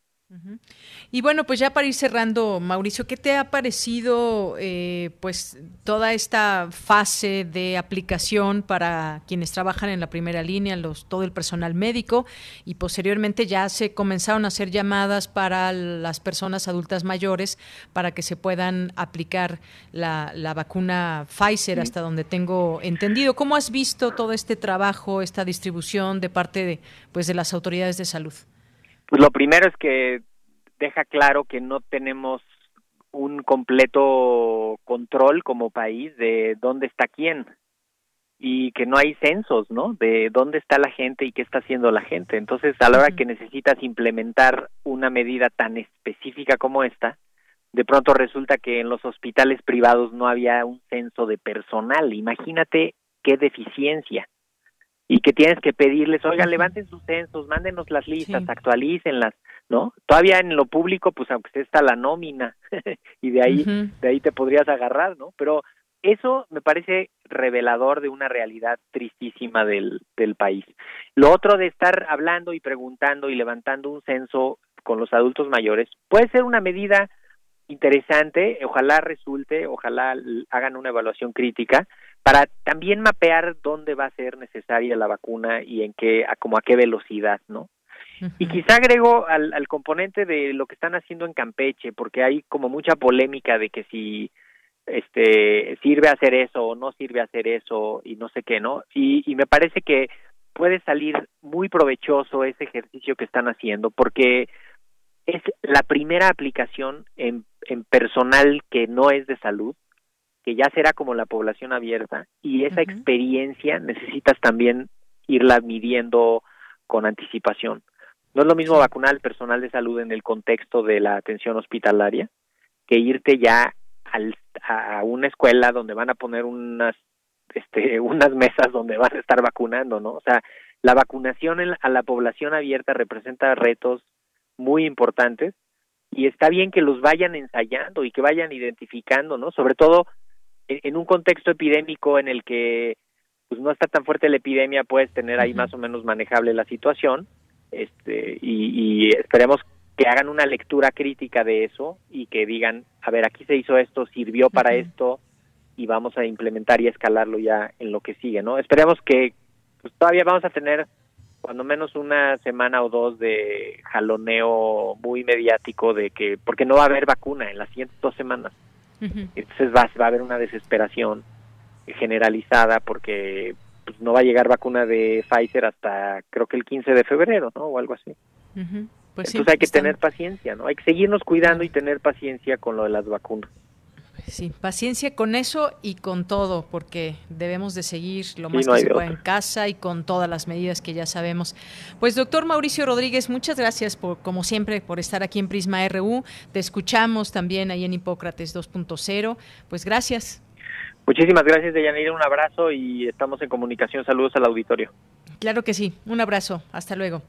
Y bueno, pues ya para ir cerrando, Mauricio, ¿qué te ha parecido eh, pues toda esta fase de aplicación para quienes trabajan en la primera línea, los, todo el personal médico y posteriormente ya se comenzaron a hacer llamadas para las personas adultas mayores para que se puedan aplicar la, la vacuna Pfizer, hasta donde tengo entendido. ¿Cómo has visto todo este trabajo, esta distribución de parte de, pues, de las autoridades de salud? Pues lo primero es que deja claro que no tenemos un completo control como país de dónde está quién y que no hay censos, ¿no? De dónde está la gente y qué está haciendo la gente. Entonces, a la hora que necesitas implementar una medida tan específica como esta, de pronto resulta que en los hospitales privados no había un censo de personal. Imagínate qué deficiencia y que tienes que pedirles, oigan, levanten sus censos, mándenos las listas, actualícenlas, ¿no? Todavía en lo público, pues aunque está la nómina y de ahí, de ahí te podrías agarrar, ¿no? Pero eso me parece revelador de una realidad tristísima del, del país. Lo otro de estar hablando y preguntando y levantando un censo con los adultos mayores puede ser una medida interesante, ojalá resulte, ojalá hagan una evaluación crítica, para también mapear dónde va a ser necesaria la vacuna y en qué, a, como a qué velocidad, ¿no? Y quizá agrego al, al componente de lo que están haciendo en Campeche, porque hay como mucha polémica de que si este sirve hacer eso o no sirve hacer eso y no sé qué, ¿no? Y, y me parece que puede salir muy provechoso ese ejercicio que están haciendo, porque es la primera aplicación en, en personal que no es de salud que ya será como la población abierta y esa experiencia necesitas también irla midiendo con anticipación. No es lo mismo vacunar al personal de salud en el contexto de la atención hospitalaria que irte ya al, a una escuela donde van a poner unas este unas mesas donde van a estar vacunando, ¿no? O sea, la vacunación a la población abierta representa retos muy importantes y está bien que los vayan ensayando y que vayan identificando, ¿no? Sobre todo en un contexto epidémico en el que pues no está tan fuerte la epidemia, puedes tener ahí más o menos manejable la situación, este, y, y esperemos que hagan una lectura crítica de eso y que digan, a ver, aquí se hizo esto, sirvió para esto y vamos a implementar y escalarlo ya en lo que sigue, ¿no? Esperemos que pues, todavía vamos a tener cuando menos una semana o dos de jaloneo muy mediático de que, porque no va a haber vacuna en las siguientes dos semanas. Entonces va, va a haber una desesperación generalizada porque pues, no va a llegar vacuna de Pfizer hasta creo que el 15 de febrero, ¿no? O algo así. pues Entonces hay que tener paciencia, ¿no? Hay que seguirnos cuidando y tener paciencia con lo de las vacunas. Sí, paciencia con eso y con todo, porque debemos de seguir lo más que se pueda en casa y con todas las medidas que ya sabemos. Pues doctor Mauricio Rodríguez, muchas gracias por, como siempre, por estar aquí en Prisma RU. Te escuchamos también ahí en Hipócrates 2.0. Pues gracias. Muchísimas gracias, Deyanira. Un abrazo y estamos en comunicación. Saludos al auditorio. Claro que sí. Un abrazo. Hasta luego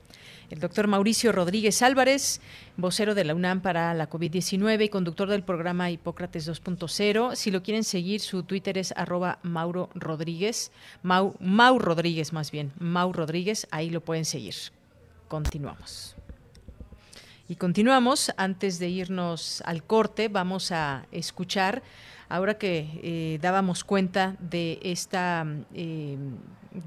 el doctor Mauricio Rodríguez Álvarez, vocero de la UNAM para la COVID-19 y conductor del programa Hipócrates 2.0. Si lo quieren seguir, su Twitter es arroba Mauro Rodríguez, Mau, Rodríguez más bien, Mau Rodríguez, ahí lo pueden seguir. Continuamos. Y continuamos, antes de irnos al corte, vamos a escuchar, ahora que eh, dábamos cuenta de esta... Eh,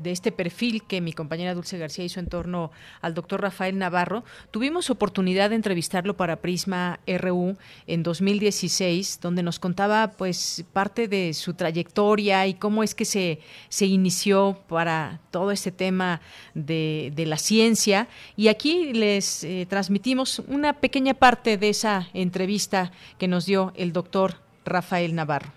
de este perfil que mi compañera Dulce García hizo en torno al doctor Rafael Navarro, tuvimos oportunidad de entrevistarlo para Prisma RU en 2016, donde nos contaba pues parte de su trayectoria y cómo es que se, se inició para todo este tema de, la ciencia. Y aquí les eh, transmitimos una pequeña parte de esa entrevista que nos dio el doctor Rafael Navarro.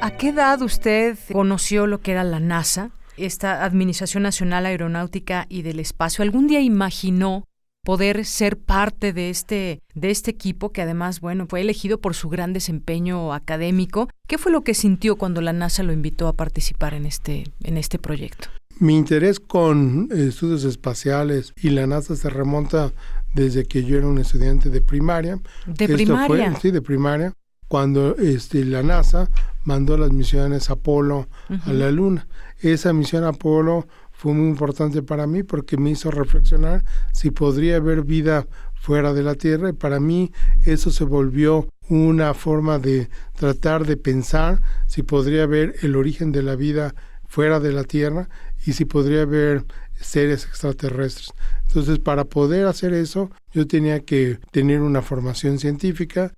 ¿A qué edad usted conoció lo que era la NASA, esta Administración Nacional Aeronáutica y del Espacio? ¿Algún día imaginó poder ser parte de este, de este equipo que además, bueno, fue elegido por su gran desempeño académico? ¿Qué fue lo que sintió cuando la NASA lo invitó a participar en este, en este proyecto? Mi interés con estudios espaciales y la NASA se remonta desde que yo era un estudiante de primaria. ¿De primaria? sí, de primaria cuando este, la NASA mandó las misiones Apolo a la Luna. Esa misión Apolo fue muy importante para mí porque me hizo reflexionar si podría haber vida fuera de la Tierra y para mí eso se volvió una forma de tratar de pensar si podría haber el origen de la vida fuera de la Tierra y si podría haber seres extraterrestres. Entonces, para poder hacer eso, yo tenía que tener una formación científica,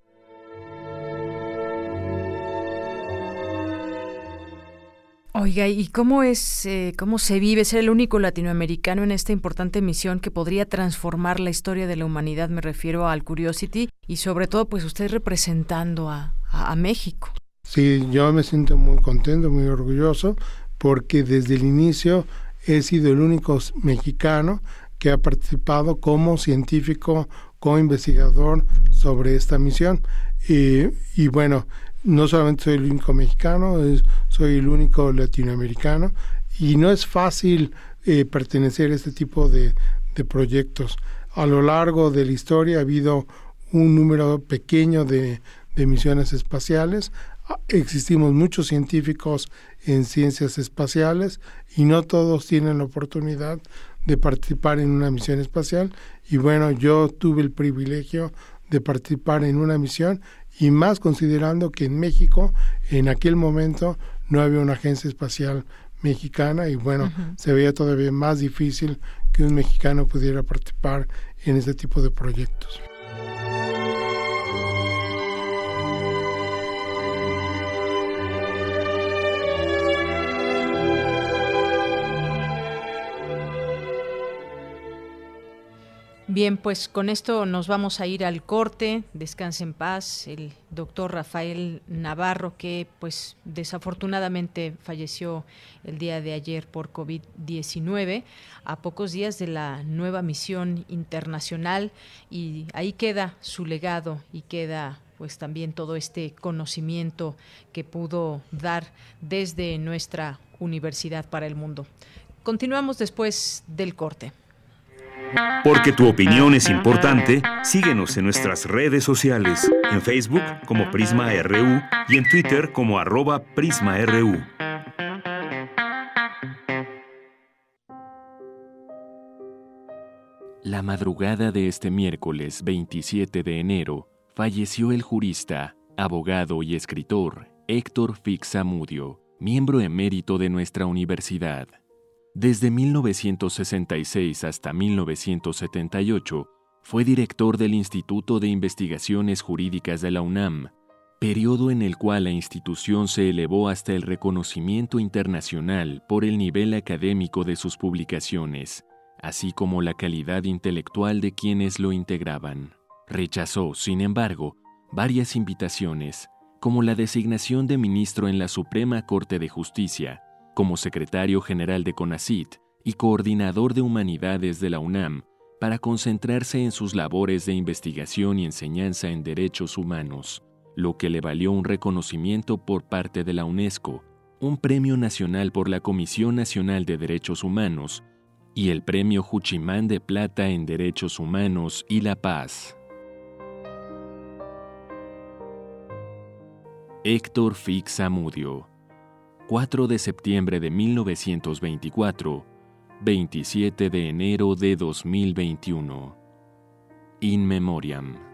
Oiga, ¿y cómo es, eh, cómo se vive ser el único latinoamericano en esta importante misión que podría transformar la historia de la humanidad? Me refiero al Curiosity y sobre todo, pues usted representando a, a México. Sí, yo me siento muy contento, muy orgulloso, porque desde el inicio he sido el único mexicano que ha participado como científico, como investigador sobre esta misión. Y, y bueno, no solamente soy el único mexicano, soy el único latinoamericano y no es fácil eh, pertenecer a este tipo de, proyectos. A lo largo de la historia ha habido un número pequeño de, de misiones espaciales. Existimos muchos científicos en ciencias espaciales y no todos tienen la oportunidad de participar en una misión espacial. Y bueno, yo tuve el privilegio de participar en una misión y más considerando que en México en aquel momento no había una agencia espacial mexicana y bueno, se veía todavía más difícil que un mexicano pudiera participar en este tipo de proyectos. Bien, pues con esto nos vamos a ir al corte. Descanse en paz el doctor Rafael Navarro, que pues desafortunadamente falleció el día de ayer por COVID-19, a pocos días de la nueva misión internacional. Y ahí queda su legado y queda pues también todo este conocimiento que pudo dar desde nuestra universidad para el mundo. Continuamos después del corte. Porque tu opinión es importante, síguenos en nuestras redes sociales, en Facebook como Prisma RU y en Twitter como arroba PrismaRU. La madrugada de este miércoles 27 de enero falleció el jurista, abogado y escritor Héctor Fixamudio, miembro emérito de nuestra universidad. Desde 1966 hasta 1978, fue director del Instituto de Investigaciones Jurídicas de la UNAM, periodo en el cual la institución se elevó hasta el reconocimiento internacional por el nivel académico de sus publicaciones, así como la calidad intelectual de quienes lo integraban. Rechazó, sin embargo, varias invitaciones, como la designación de ministro en la Suprema Corte de Justicia, como secretario general de CONACIT y coordinador de humanidades de la UNAM, para concentrarse en sus labores de investigación y enseñanza en derechos humanos, lo que le valió un reconocimiento por parte de la UNESCO, un premio nacional por la Comisión Nacional de Derechos Humanos y el premio Juchimán de Plata en Derechos Humanos y la Paz. Héctor Fix Amudio 4 de septiembre de 1924, 27 de enero de 2021. In Memoriam.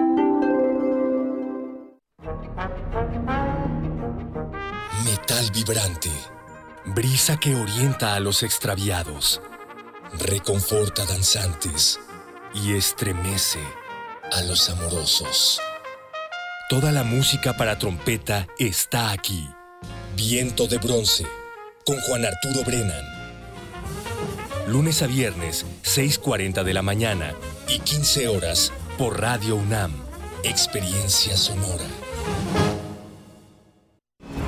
Vibrante, brisa que orienta a los extraviados, reconforta danzantes y estremece a los amorosos. Toda la música para trompeta está aquí. Viento de bronce, con Juan Arturo Brennan. Lunes a viernes, 6.40 de la mañana y 15 horas por Radio UNAM. Experiencia sonora.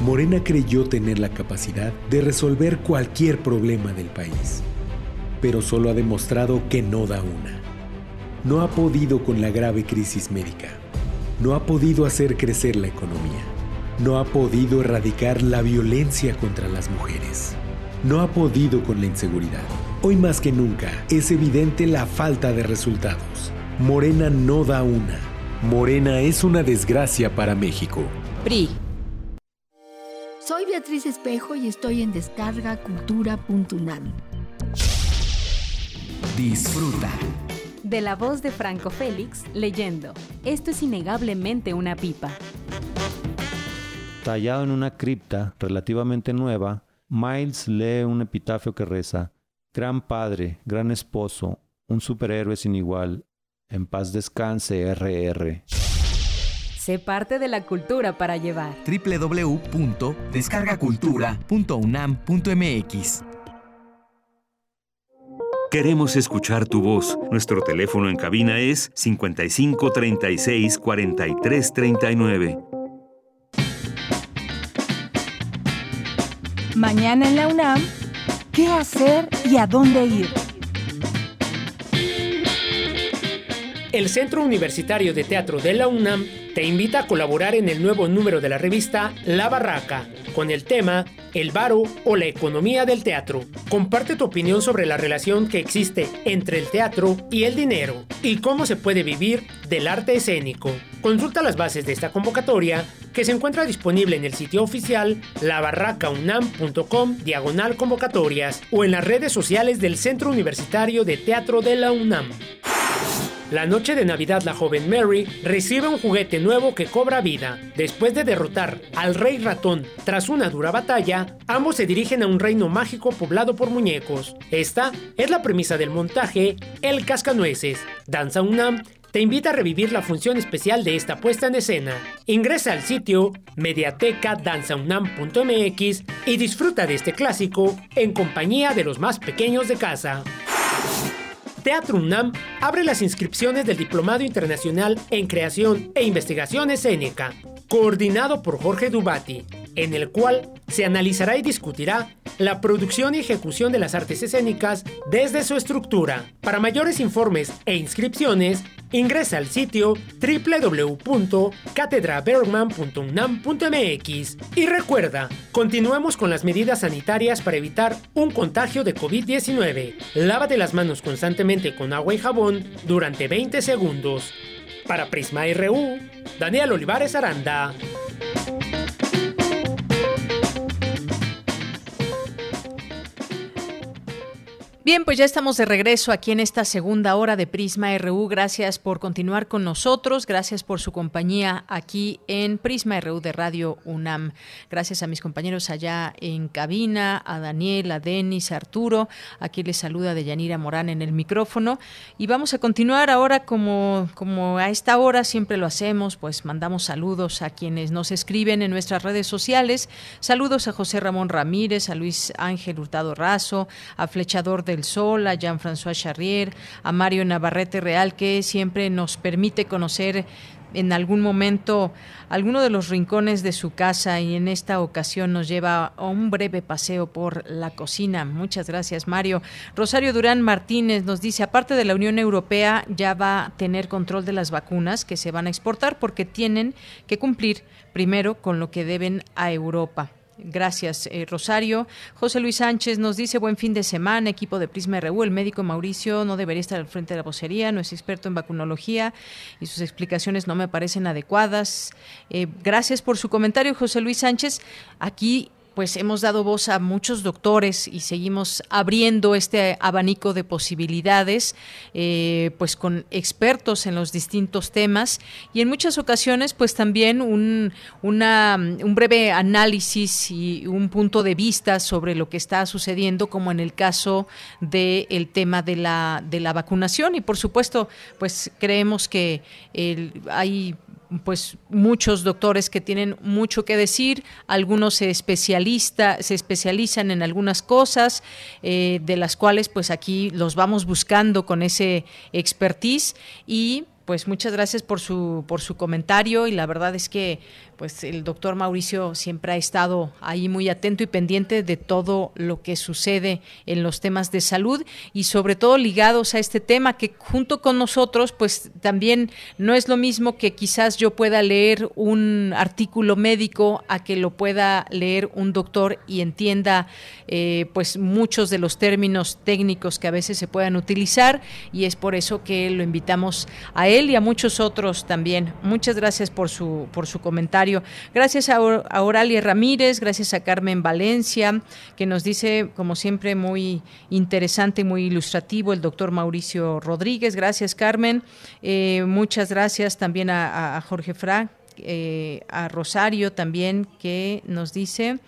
Morena creyó tener la capacidad de resolver cualquier problema del país, pero solo ha demostrado que no da una. No ha podido con la grave crisis médica. No ha podido hacer crecer la economía. No ha podido erradicar la violencia contra las mujeres. No ha podido con la inseguridad. Hoy más que nunca es evidente la falta de resultados. Morena no da una. Morena es una desgracia para México. PRI soy Beatriz Espejo y estoy en descargacultura.unam. Disfruta. De la voz de Franco Félix, leyendo. Esto es innegablemente una pipa. Tallado en una cripta relativamente nueva, Miles lee un epitafio que reza, Gran padre, gran esposo, un superhéroe sin igual, en paz descanse RR. Sé parte de la cultura para llevar. www.descargacultura.unam.mx Queremos escuchar tu voz. Nuestro teléfono en cabina es 55 36 43 39. Mañana en la UNAM, ¿qué hacer y a dónde ir? El Centro Universitario de Teatro de la UNAM te invita a colaborar en el nuevo número de la revista La Barraca, con el tema El varo o la economía del teatro. Comparte tu opinión sobre la relación que existe entre el teatro y el dinero y cómo se puede vivir del arte escénico. Consulta las bases de esta convocatoria que se encuentra disponible en el sitio oficial labarracaunam.com diagonal convocatorias o en las redes sociales del Centro Universitario de Teatro de la UNAM. La noche de Navidad la joven Mary recibe un juguete nuevo que cobra vida. Después de derrotar al rey ratón tras una dura batalla, ambos se dirigen a un reino mágico poblado por muñecos. Esta es la premisa del montaje El Cascanueces. Danza UNAM te invita a revivir la función especial de esta puesta en escena. Ingresa al sitio mediatecadanzaunam.mx y disfruta de este clásico en compañía de los más pequeños de casa. Teatro UNAM abre las inscripciones del Diplomado Internacional en Creación e Investigación Escénica, coordinado por Jorge Dubati, en el cual se analizará y discutirá la producción y ejecución de las artes escénicas desde su estructura. Para mayores informes e inscripciones, ingresa al sitio www.catedrabergman.unam.mx y recuerda, continuemos con las medidas sanitarias para evitar un contagio de COVID-19. Lávate las manos constantemente con agua y jabón durante 20 segundos. Para Prisma RU, Daniel Olivares Aranda. Bien, pues ya estamos de regreso aquí en esta segunda hora de Prisma RU. Gracias por continuar con nosotros, gracias por su compañía aquí en Prisma RU de Radio UNAM. Gracias a mis compañeros allá en cabina, a Daniel, a Denis, a Arturo. Aquí les saluda Deyanira Morán en el micrófono. Y vamos a continuar ahora como, como a esta hora siempre lo hacemos, pues mandamos saludos a quienes nos escriben en nuestras redes sociales. Saludos a José Ramón Ramírez, a Luis Ángel Hurtado Razo, a Flechador Sol, a Jean-François Charrier, a Mario Navarrete Real, que siempre nos permite conocer en algún momento alguno de los rincones de su casa y en esta ocasión nos lleva a un breve paseo por la cocina. Muchas gracias, Mario. Rosario Durán Martínez nos dice, aparte de la Unión Europea, ya va a tener control de las vacunas que se van a exportar porque tienen que cumplir primero con lo que deben a Europa Gracias, eh, Rosario. José Luis Sánchez nos dice buen fin de semana, equipo de Prisma RU. El médico Mauricio no debería estar al frente de la vocería, no es experto en vacunología y sus explicaciones no me parecen adecuadas. Eh, gracias por su comentario, José Luis Sánchez. Aquí pues hemos dado voz a muchos doctores y seguimos abriendo este abanico de posibilidades, eh, pues con expertos en los distintos temas. Y en muchas ocasiones, pues también un, un breve análisis y un punto de vista sobre lo que está sucediendo, como en el caso del el tema de la, de la vacunación. Y por supuesto, pues creemos que hay pues muchos doctores que tienen mucho que decir, algunos se especialista, se especializan en algunas cosas, eh, de las cuales pues aquí los vamos buscando con ese expertise y pues muchas gracias por su por su comentario y la verdad es que pues el doctor Mauricio siempre ha estado ahí muy atento y pendiente de todo lo que sucede en los temas de salud y sobre todo ligados a este tema que junto con nosotros pues también no es lo mismo que quizás yo pueda leer un artículo médico a que lo pueda leer un doctor y entienda eh, pues muchos de los términos técnicos que a veces se puedan utilizar y es por eso que lo invitamos a él y a muchos otros también. Muchas gracias por su por su comentario Gracias a, Oralia Ramírez, gracias a Carmen Valencia, que nos dice, como siempre, muy interesante, muy ilustrativo, el doctor Mauricio Rodríguez. Gracias, Carmen. Eh, muchas gracias también a, Jorge Fra, eh, a Rosario también, que nos dice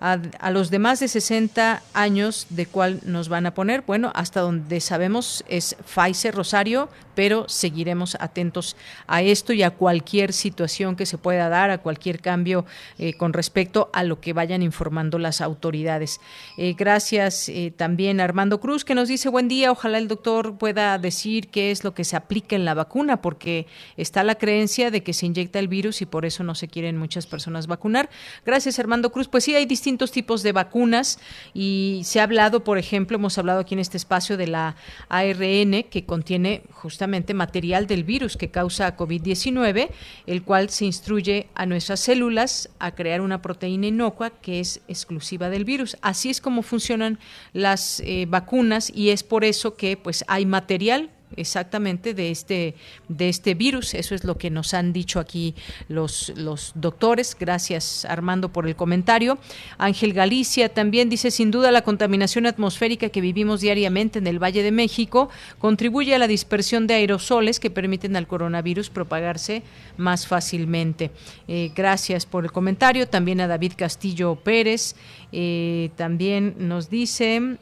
a, los demás de 60 años, ¿de cuál nos van a poner? Bueno, hasta donde sabemos es Pfizer Rosario, pero seguiremos atentos a esto y a cualquier situación que se pueda dar, a cualquier cambio eh, con respecto a lo que vayan informando las autoridades. Eh, gracias eh, también a Armando Cruz, que nos dice buen día, ojalá el doctor pueda decir qué es lo que se aplica en la vacuna, porque está la creencia de que se inyecta el virus y por eso no se quieren muchas personas vacunar. Gracias, Armando Cruz. Pues sí, hay distintos tipos de vacunas y se ha hablado, por ejemplo, hemos hablado aquí en este espacio de la ARN, que contiene justamente material del virus que causa COVID-19, el cual se instruye a nuestras células a crear una proteína inocua que es exclusiva del virus. Así es como funcionan las eh, vacunas y es por eso que pues hay material exactamente de este, de este virus. Eso es lo que nos han dicho aquí los, los doctores. Gracias, Armando, por el comentario. Ángel Galicia también dice, sin duda, la contaminación atmosférica que vivimos diariamente en el Valle de México contribuye a la dispersión de aerosoles que permiten al coronavirus propagarse más fácilmente. Eh, gracias por el comentario. También a David Castillo Pérez. Eh, también nos dice...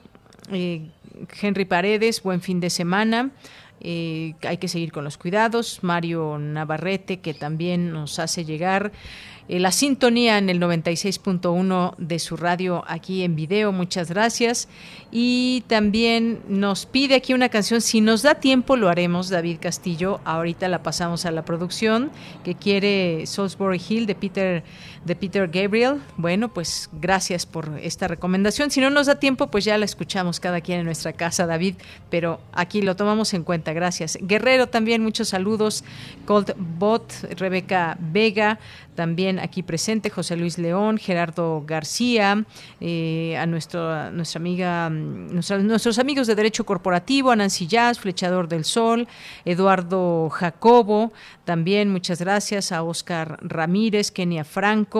Eh, Henry Paredes, buen fin de semana. Eh, hay que seguir con los cuidados. Mario Navarrete, que también nos hace llegar eh, la sintonía en el 96.1 de su radio aquí en video. Muchas gracias. Y también nos pide aquí una canción. Si nos da tiempo, lo haremos, David Castillo. Ahorita la pasamos a la producción, que quiere Salisbury Hill de Peter de Peter Gabriel. Bueno, pues gracias por esta recomendación. Si no nos da tiempo, pues ya la escuchamos cada quien en nuestra casa, David, pero aquí lo tomamos en cuenta. Gracias. Guerrero también, muchos saludos. Cold Bot, Rebeca Vega, también aquí presente, José Luis León, Gerardo García, eh, a, nuestro, nuestra amiga, mm, nuestros amigos de Derecho Corporativo, a Nancy Jazz, Flechador del Sol, Eduardo Jacobo, también muchas gracias a Oscar Ramírez, Kenia Franco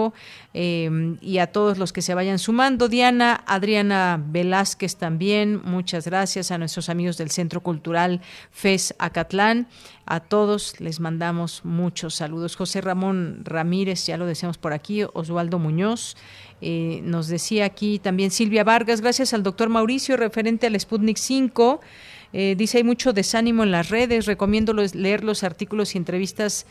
em, y a todos los que se vayan sumando. Diana, Adriana Velázquez también, muchas gracias a nuestros amigos del Centro Cultural FES Acatlán. A todos les mandamos muchos saludos. José Ramón Ramírez, ya lo decíamos por aquí, Osvaldo Muñoz. Eh, nos decía aquí también Silvia Vargas, gracias al doctor Mauricio, referente al Sputnik 5. Eh, dice hay mucho desánimo en las redes, recomiendo leer los artículos y entrevistas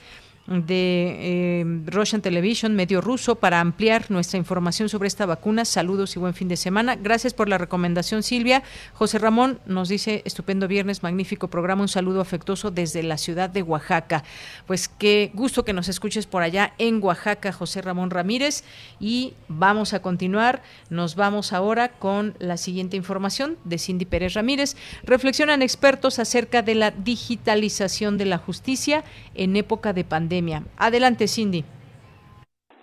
de eh, Russian Television, medio ruso, para ampliar nuestra información sobre esta vacuna. Saludos y buen fin de semana. Gracias por la recomendación, Silvia. José Ramón nos dice, estupendo viernes, magnífico programa, un saludo afectuoso desde la ciudad de Oaxaca. Pues qué gusto que nos escuches por allá en Oaxaca, José Ramón Ramírez. Y vamos a continuar. Nos vamos ahora con la siguiente información de Cindy Pérez Ramírez. Reflexionan expertos acerca de la digitalización de la justicia en época de pandemia. Adelante, Cindy.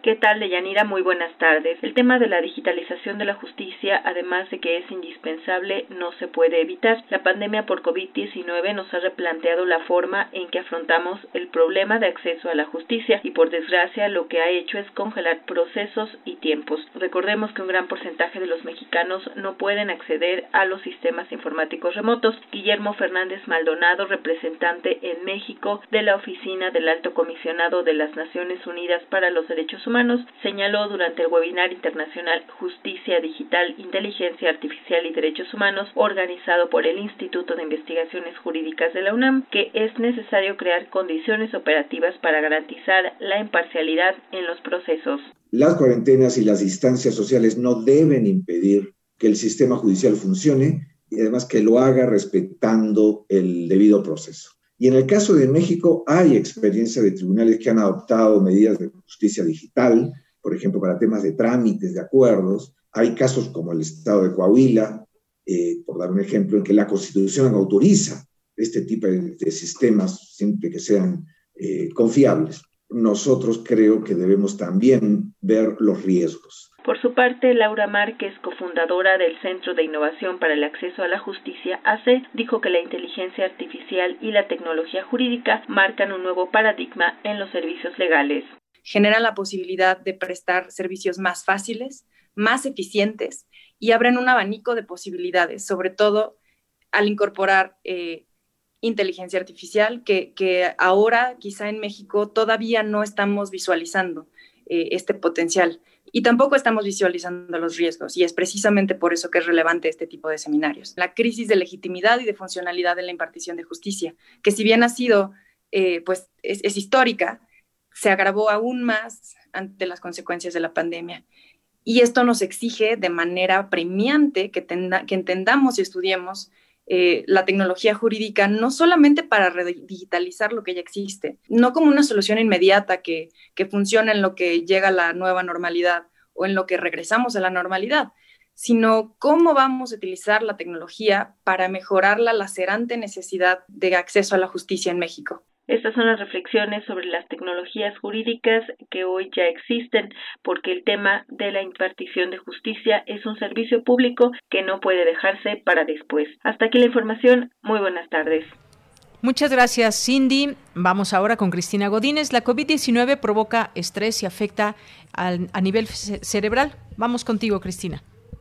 ¿Qué tal, Deyanira? Muy buenas tardes. El tema de la digitalización de la justicia, además de que es indispensable, no se puede evitar. La pandemia por COVID-19 nos ha replanteado la forma en que afrontamos el problema de acceso a la justicia y, por desgracia, lo que ha hecho es congelar procesos y tiempos. Recordemos que un gran porcentaje de los mexicanos no pueden acceder a los sistemas informáticos remotos. Guillermo Fernández Maldonado, representante en México de la Oficina del Alto Comisionado de las Naciones Unidas para los Derechos Humanos, señaló durante el webinar internacional Justicia Digital, Inteligencia Artificial y Derechos Humanos, organizado por el Instituto de Investigaciones Jurídicas de la UNAM, que es necesario crear condiciones operativas para garantizar la imparcialidad en los procesos. Las cuarentenas y las distancias sociales no deben impedir que el sistema judicial funcione y además que lo haga respetando el debido proceso. Y en el caso de México hay experiencia de tribunales que han adoptado medidas de justicia digital, por ejemplo, para temas de trámites, de acuerdos. Hay casos como el Estado de Coahuila, eh, por dar un ejemplo, en que la Constitución autoriza este tipo de, sistemas siempre que sean eh, confiables. Nosotros creo que debemos también ver los riesgos. Por su parte, Laura Márquez, cofundadora del Centro de Innovación para el Acceso a la Justicia, ACE, dijo que la inteligencia artificial y la tecnología jurídica marcan un nuevo paradigma en los servicios legales. Generan la posibilidad de prestar servicios más fáciles, más eficientes y abren un abanico de posibilidades, sobre todo al incorporar eh, inteligencia artificial que, ahora quizá en México todavía no estamos visualizando eh, este potencial y tampoco estamos visualizando los riesgos y es precisamente por eso que es relevante este tipo de seminarios. La crisis de legitimidad y de funcionalidad en la impartición de justicia, que si bien ha sido, eh, pues es, histórica, se agravó aún más ante las consecuencias de la pandemia. Y esto nos exige de manera premiante que, que entendamos y estudiemos eh, la tecnología jurídica no solamente para digitalizar lo que ya existe, no como una solución inmediata que, que funciona en lo que llega la nueva normalidad o en lo que regresamos a la normalidad, sino cómo vamos a utilizar la tecnología para mejorar la lacerante necesidad de acceso a la justicia en México. Estas son las reflexiones sobre las tecnologías jurídicas que hoy ya existen, porque el tema de la impartición de justicia es un servicio público que no puede dejarse para después. Hasta aquí la información. Muy buenas tardes. Muchas gracias, Cindy. Vamos ahora con Cristina Godínez. La COVID-19 provoca estrés y afecta a nivel cerebral. Vamos contigo, Cristina.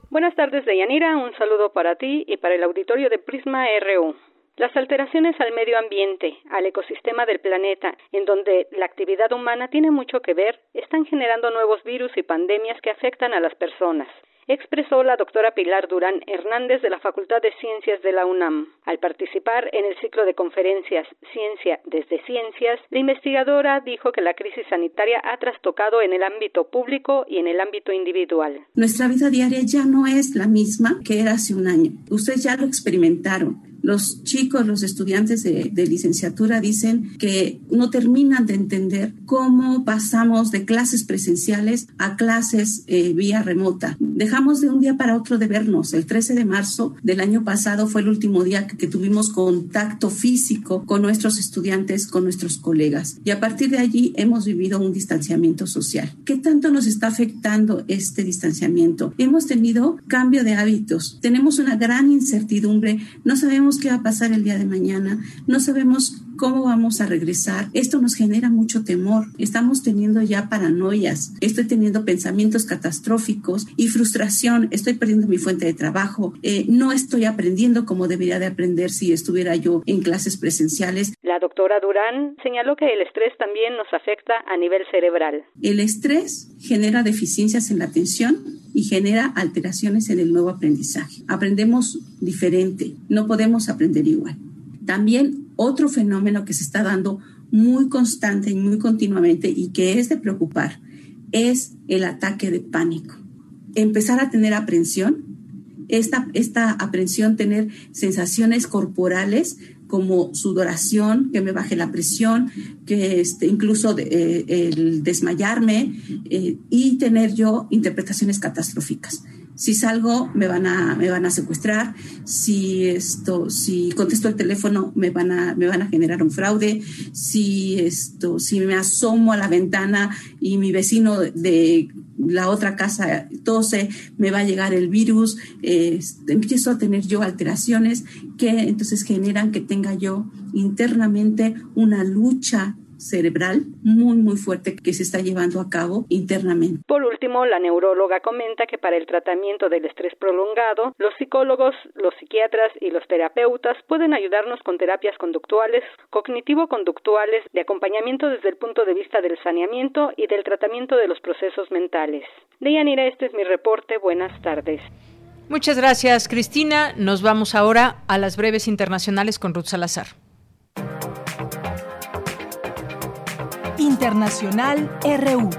Buenas tardes, Deyanira. Un saludo para ti y para el auditorio de Prisma RU. Las alteraciones al medio ambiente, al ecosistema del planeta, en donde la actividad humana tiene mucho que ver, están generando nuevos virus y pandemias que afectan a las personas expresó la doctora Pilar Durán Hernández de la Facultad de Ciencias de la UNAM. Al participar en el ciclo de conferencias Ciencia desde Ciencias, la investigadora dijo que la crisis sanitaria ha trastocado en el ámbito público y en el ámbito individual. Nuestra vida diaria ya no es la misma que era hace un año. Ustedes ya lo experimentaron. Los chicos, los estudiantes de, licenciatura dicen que no terminan de entender cómo pasamos de clases presenciales a clases eh, vía remota. Dejamos de un día para otro de vernos. El 13 de marzo del año pasado fue el último día que, que tuvimos contacto físico con nuestros estudiantes, con nuestros colegas. Y a partir de allí hemos vivido un distanciamiento social. ¿Qué tanto nos está afectando este distanciamiento? Hemos tenido cambio de hábitos. Tenemos una gran incertidumbre. No sabemos qué va a pasar el día de mañana, no sabemos cómo vamos a regresar. Esto nos genera mucho temor. Estamos teniendo ya paranoias. Estoy teniendo pensamientos catastróficos y frustración. Estoy perdiendo mi fuente de trabajo. Eh, no estoy aprendiendo como debería de aprender si estuviera yo en clases presenciales. La doctora Durán señaló que el estrés también nos afecta a nivel cerebral. El estrés genera deficiencias en la atención y genera alteraciones en el nuevo aprendizaje. Aprendemos diferente, no podemos aprender igual. También otro fenómeno que se está dando muy constante y muy continuamente y que es de preocupar es el ataque de pánico. Empezar a tener aprensión, esta, esta aprensión, tener sensaciones corporales como sudoración, que me baje la presión, que este, incluso eh, el desmayarme eh, y tener yo interpretaciones catastróficas. Si salgo, me van a, me van a secuestrar. Si esto, si contesto el teléfono, me van a, me van a generar un fraude. Si esto, si me asomo a la ventana y mi vecino de la otra casa tose, me va a llegar el virus. empiezo a tener yo alteraciones que entonces generan que tenga yo internamente una lucha cerebral muy, muy fuerte que se está llevando a cabo internamente. Por último, la neuróloga comenta que para el tratamiento del estrés prolongado, los psicólogos, los psiquiatras y los terapeutas pueden ayudarnos con terapias conductuales, cognitivo-conductuales, de acompañamiento desde el punto de vista del saneamiento y del tratamiento de los procesos mentales. Deyanira, este es mi reporte. Buenas tardes. Muchas gracias, Cristina. Nos vamos ahora a las breves internacionales con Ruth Salazar. Internacional RU.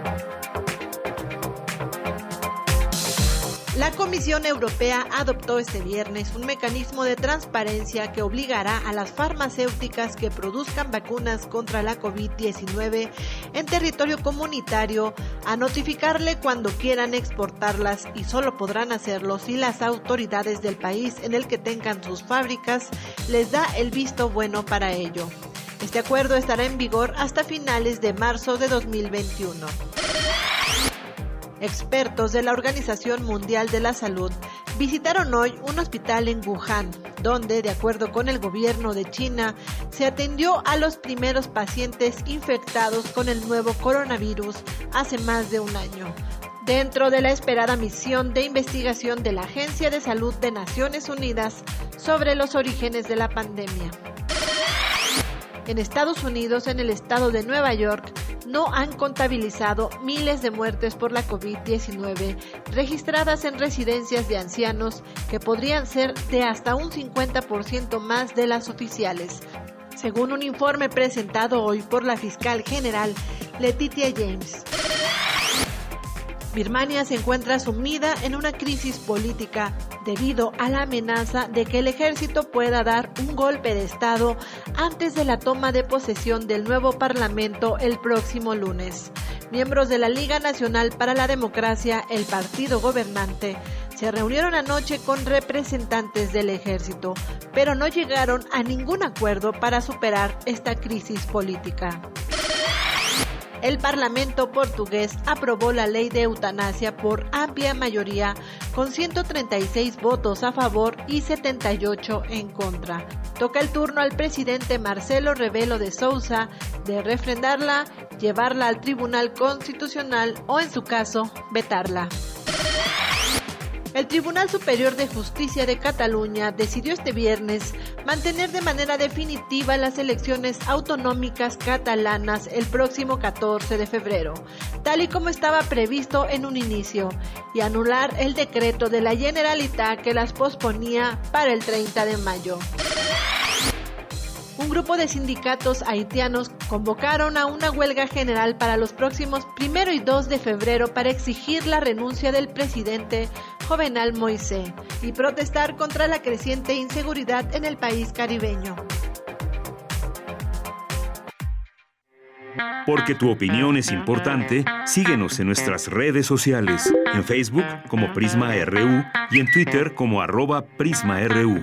La Comisión Europea adoptó este viernes un mecanismo de transparencia que obligará a las farmacéuticas que produzcan vacunas contra la COVID-19 en territorio comunitario a notificarle cuando quieran exportarlas y solo podrán hacerlo si las autoridades del país en el que tengan sus fábricas les da el visto bueno para ello. Este acuerdo estará en vigor hasta finales de marzo de 2021. Expertos de la Organización Mundial de la Salud visitaron hoy un hospital en Wuhan, donde, de acuerdo con el gobierno de China, se atendió a los primeros pacientes infectados con el nuevo coronavirus hace más de un año, dentro de la esperada misión de investigación de la Agencia de Salud de Naciones Unidas sobre los orígenes de la pandemia. En Estados Unidos, en el estado de Nueva York, no han contabilizado miles de muertes por la COVID-19 registradas en residencias de ancianos que podrían ser de hasta un 50% más de las oficiales, según un informe presentado hoy por la fiscal general Letitia James. Birmania se encuentra sumida en una crisis política debido a la amenaza de que el ejército pueda dar un golpe de Estado antes de la toma de posesión del nuevo Parlamento el próximo lunes. Miembros de la Liga Nacional para la Democracia, el partido gobernante, se reunieron anoche con representantes del ejército, pero no llegaron a ningún acuerdo para superar esta crisis política el Parlamento portugués aprobó la ley de eutanasia por amplia mayoría, con 136 votos a favor y 78 en contra. Toca el turno al presidente Marcelo Rebelo de Sousa de refrendarla, llevarla al Tribunal Constitucional o, en su caso, vetarla. El Tribunal Superior de Justicia de Cataluña decidió este viernes mantener de manera definitiva las elecciones autonómicas catalanas el próximo 14 de febrero, tal y como estaba previsto en un inicio, y anular el decreto de la Generalitat que las posponía para el 30 de mayo un grupo de sindicatos haitianos convocaron a una huelga general para los próximos primero y 2 de febrero para exigir la renuncia del presidente Jovenal Moisés y protestar contra la creciente inseguridad en el país caribeño. Porque tu opinión es importante, síguenos en nuestras redes sociales, en Facebook como Prisma RU y en Twitter como arroba PrismaRU.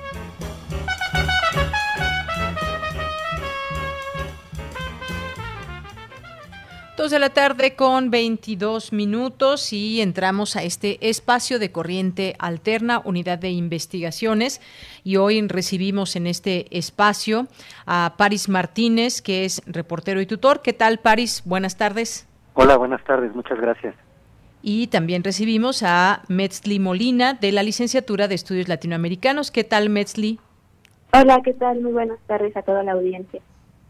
Dos de la tarde con 22 minutos y entramos a este espacio de corriente alterna, unidad de investigaciones. Y hoy recibimos en este espacio a Paris Martínez, que es reportero y tutor. ¿Qué tal, Paris? Buenas tardes. Hola, buenas tardes, muchas gracias. Y también recibimos a Metzli Molina, de la licenciatura de Estudios Latinoamericanos. ¿Qué tal, Metzli? Hola, ¿qué tal? Muy buenas tardes a toda la audiencia.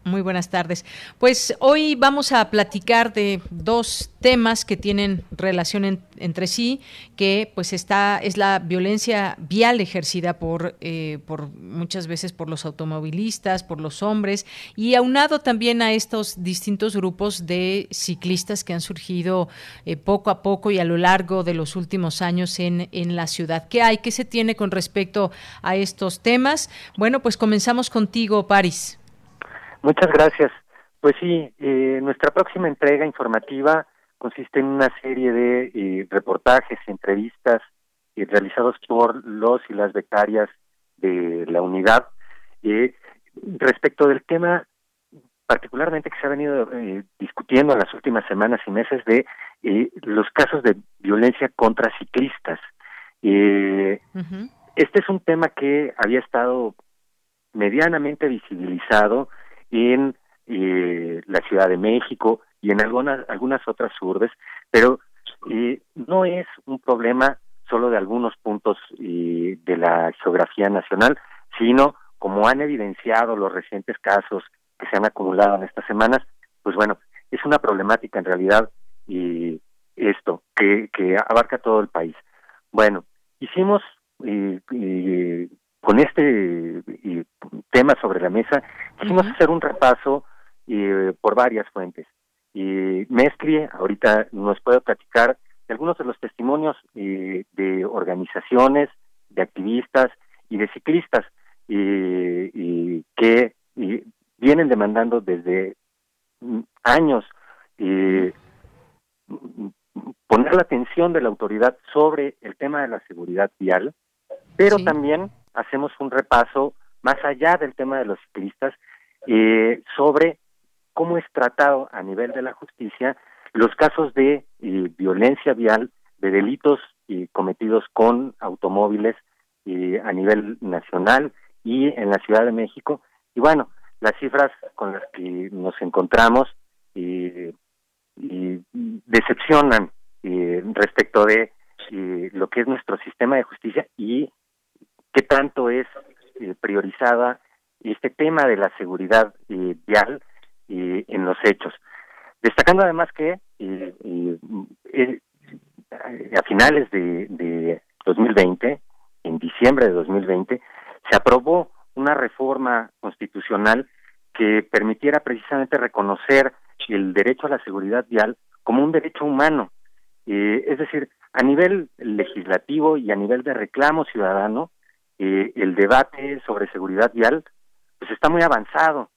Muy buenas tardes. Pues hoy vamos a platicar de dos temas que tienen relación entre sí, que pues está es la violencia vial ejercida por eh, por muchas veces por los automovilistas, por los hombres y aunado también a estos distintos grupos de ciclistas que han surgido eh, poco a poco y a lo largo de los últimos años en en la ciudad. ¿Qué hay? ¿Qué se tiene con respecto a estos temas? Bueno, pues comenzamos contigo, Paris. Muchas gracias. Pues sí, eh, nuestra próxima entrega informativa consiste en una serie de eh, reportajes, entrevistas eh, realizados por los y las becarias de la unidad eh, respecto del tema particularmente que se ha venido eh, discutiendo en las últimas semanas y meses de eh, los casos de violencia contra ciclistas. Este es un tema que había estado medianamente visibilizado en eh, la Ciudad de México y en algunas algunas otras urbes, pero eh, no es un problema solo de algunos puntos eh, de la geografía nacional, sino como han evidenciado los recientes casos que se han acumulado en estas semanas, pues bueno, es una problemática en realidad y esto que, abarca todo el país. Bueno, hicimos eh, eh, con este eh, tema sobre la mesa, quisimos hacer un repaso eh, por varias fuentes. Y Mestri ahorita nos puede platicar de algunos de los testimonios eh, de organizaciones, de activistas y de ciclistas y que y vienen demandando desde años poner la atención de la autoridad sobre el tema de la seguridad vial, pero también hacemos un repaso más allá del tema de los ciclistas eh, sobre cómo es tratado a nivel de la justicia los casos de eh, violencia vial, de delitos eh, cometidos con automóviles eh, a nivel nacional y en la Ciudad de México. Y bueno, las cifras con las que nos encontramos decepcionan respecto de lo que es nuestro sistema de justicia y qué tanto es eh, priorizada este tema de la seguridad eh, vial eh, en los hechos. Destacando además que eh, a finales de, de 2020, en diciembre de 2020, se aprobó una reforma constitucional que permitiera precisamente reconocer el derecho a la seguridad vial como un derecho humano. Es decir, a nivel legislativo y a nivel de reclamo ciudadano, eh, el debate sobre seguridad vial pues está muy avanzado,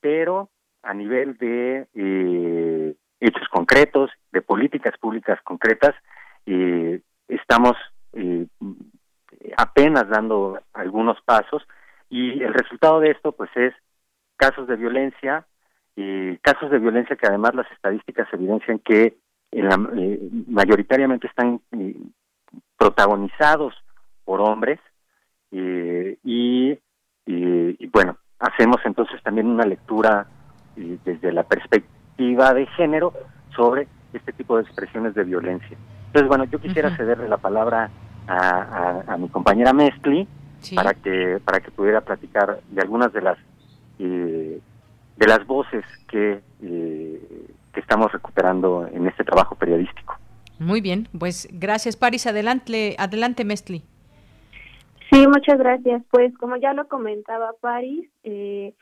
pero a nivel de eh, hechos concretos, de políticas públicas concretas, eh, estamos apenas dando algunos pasos y el resultado de esto pues es casos de violencia, casos de violencia que además las estadísticas evidencian que en la, mayoritariamente están protagonizados por hombres eh, y, y, y, bueno, hacemos entonces también una lectura eh, desde la perspectiva de género sobre este tipo de expresiones de violencia. Entonces, bueno, yo quisiera uh -huh. cederle la palabra a, a, a mi compañera Mestli sí. para que para que pudiera platicar de algunas de las eh, de las voces que, eh, que estamos recuperando en este trabajo periodístico. Muy bien, pues gracias Paris, adelante, adelante Mestli. Sí, muchas gracias. Pues como ya lo comentaba Paris, eh,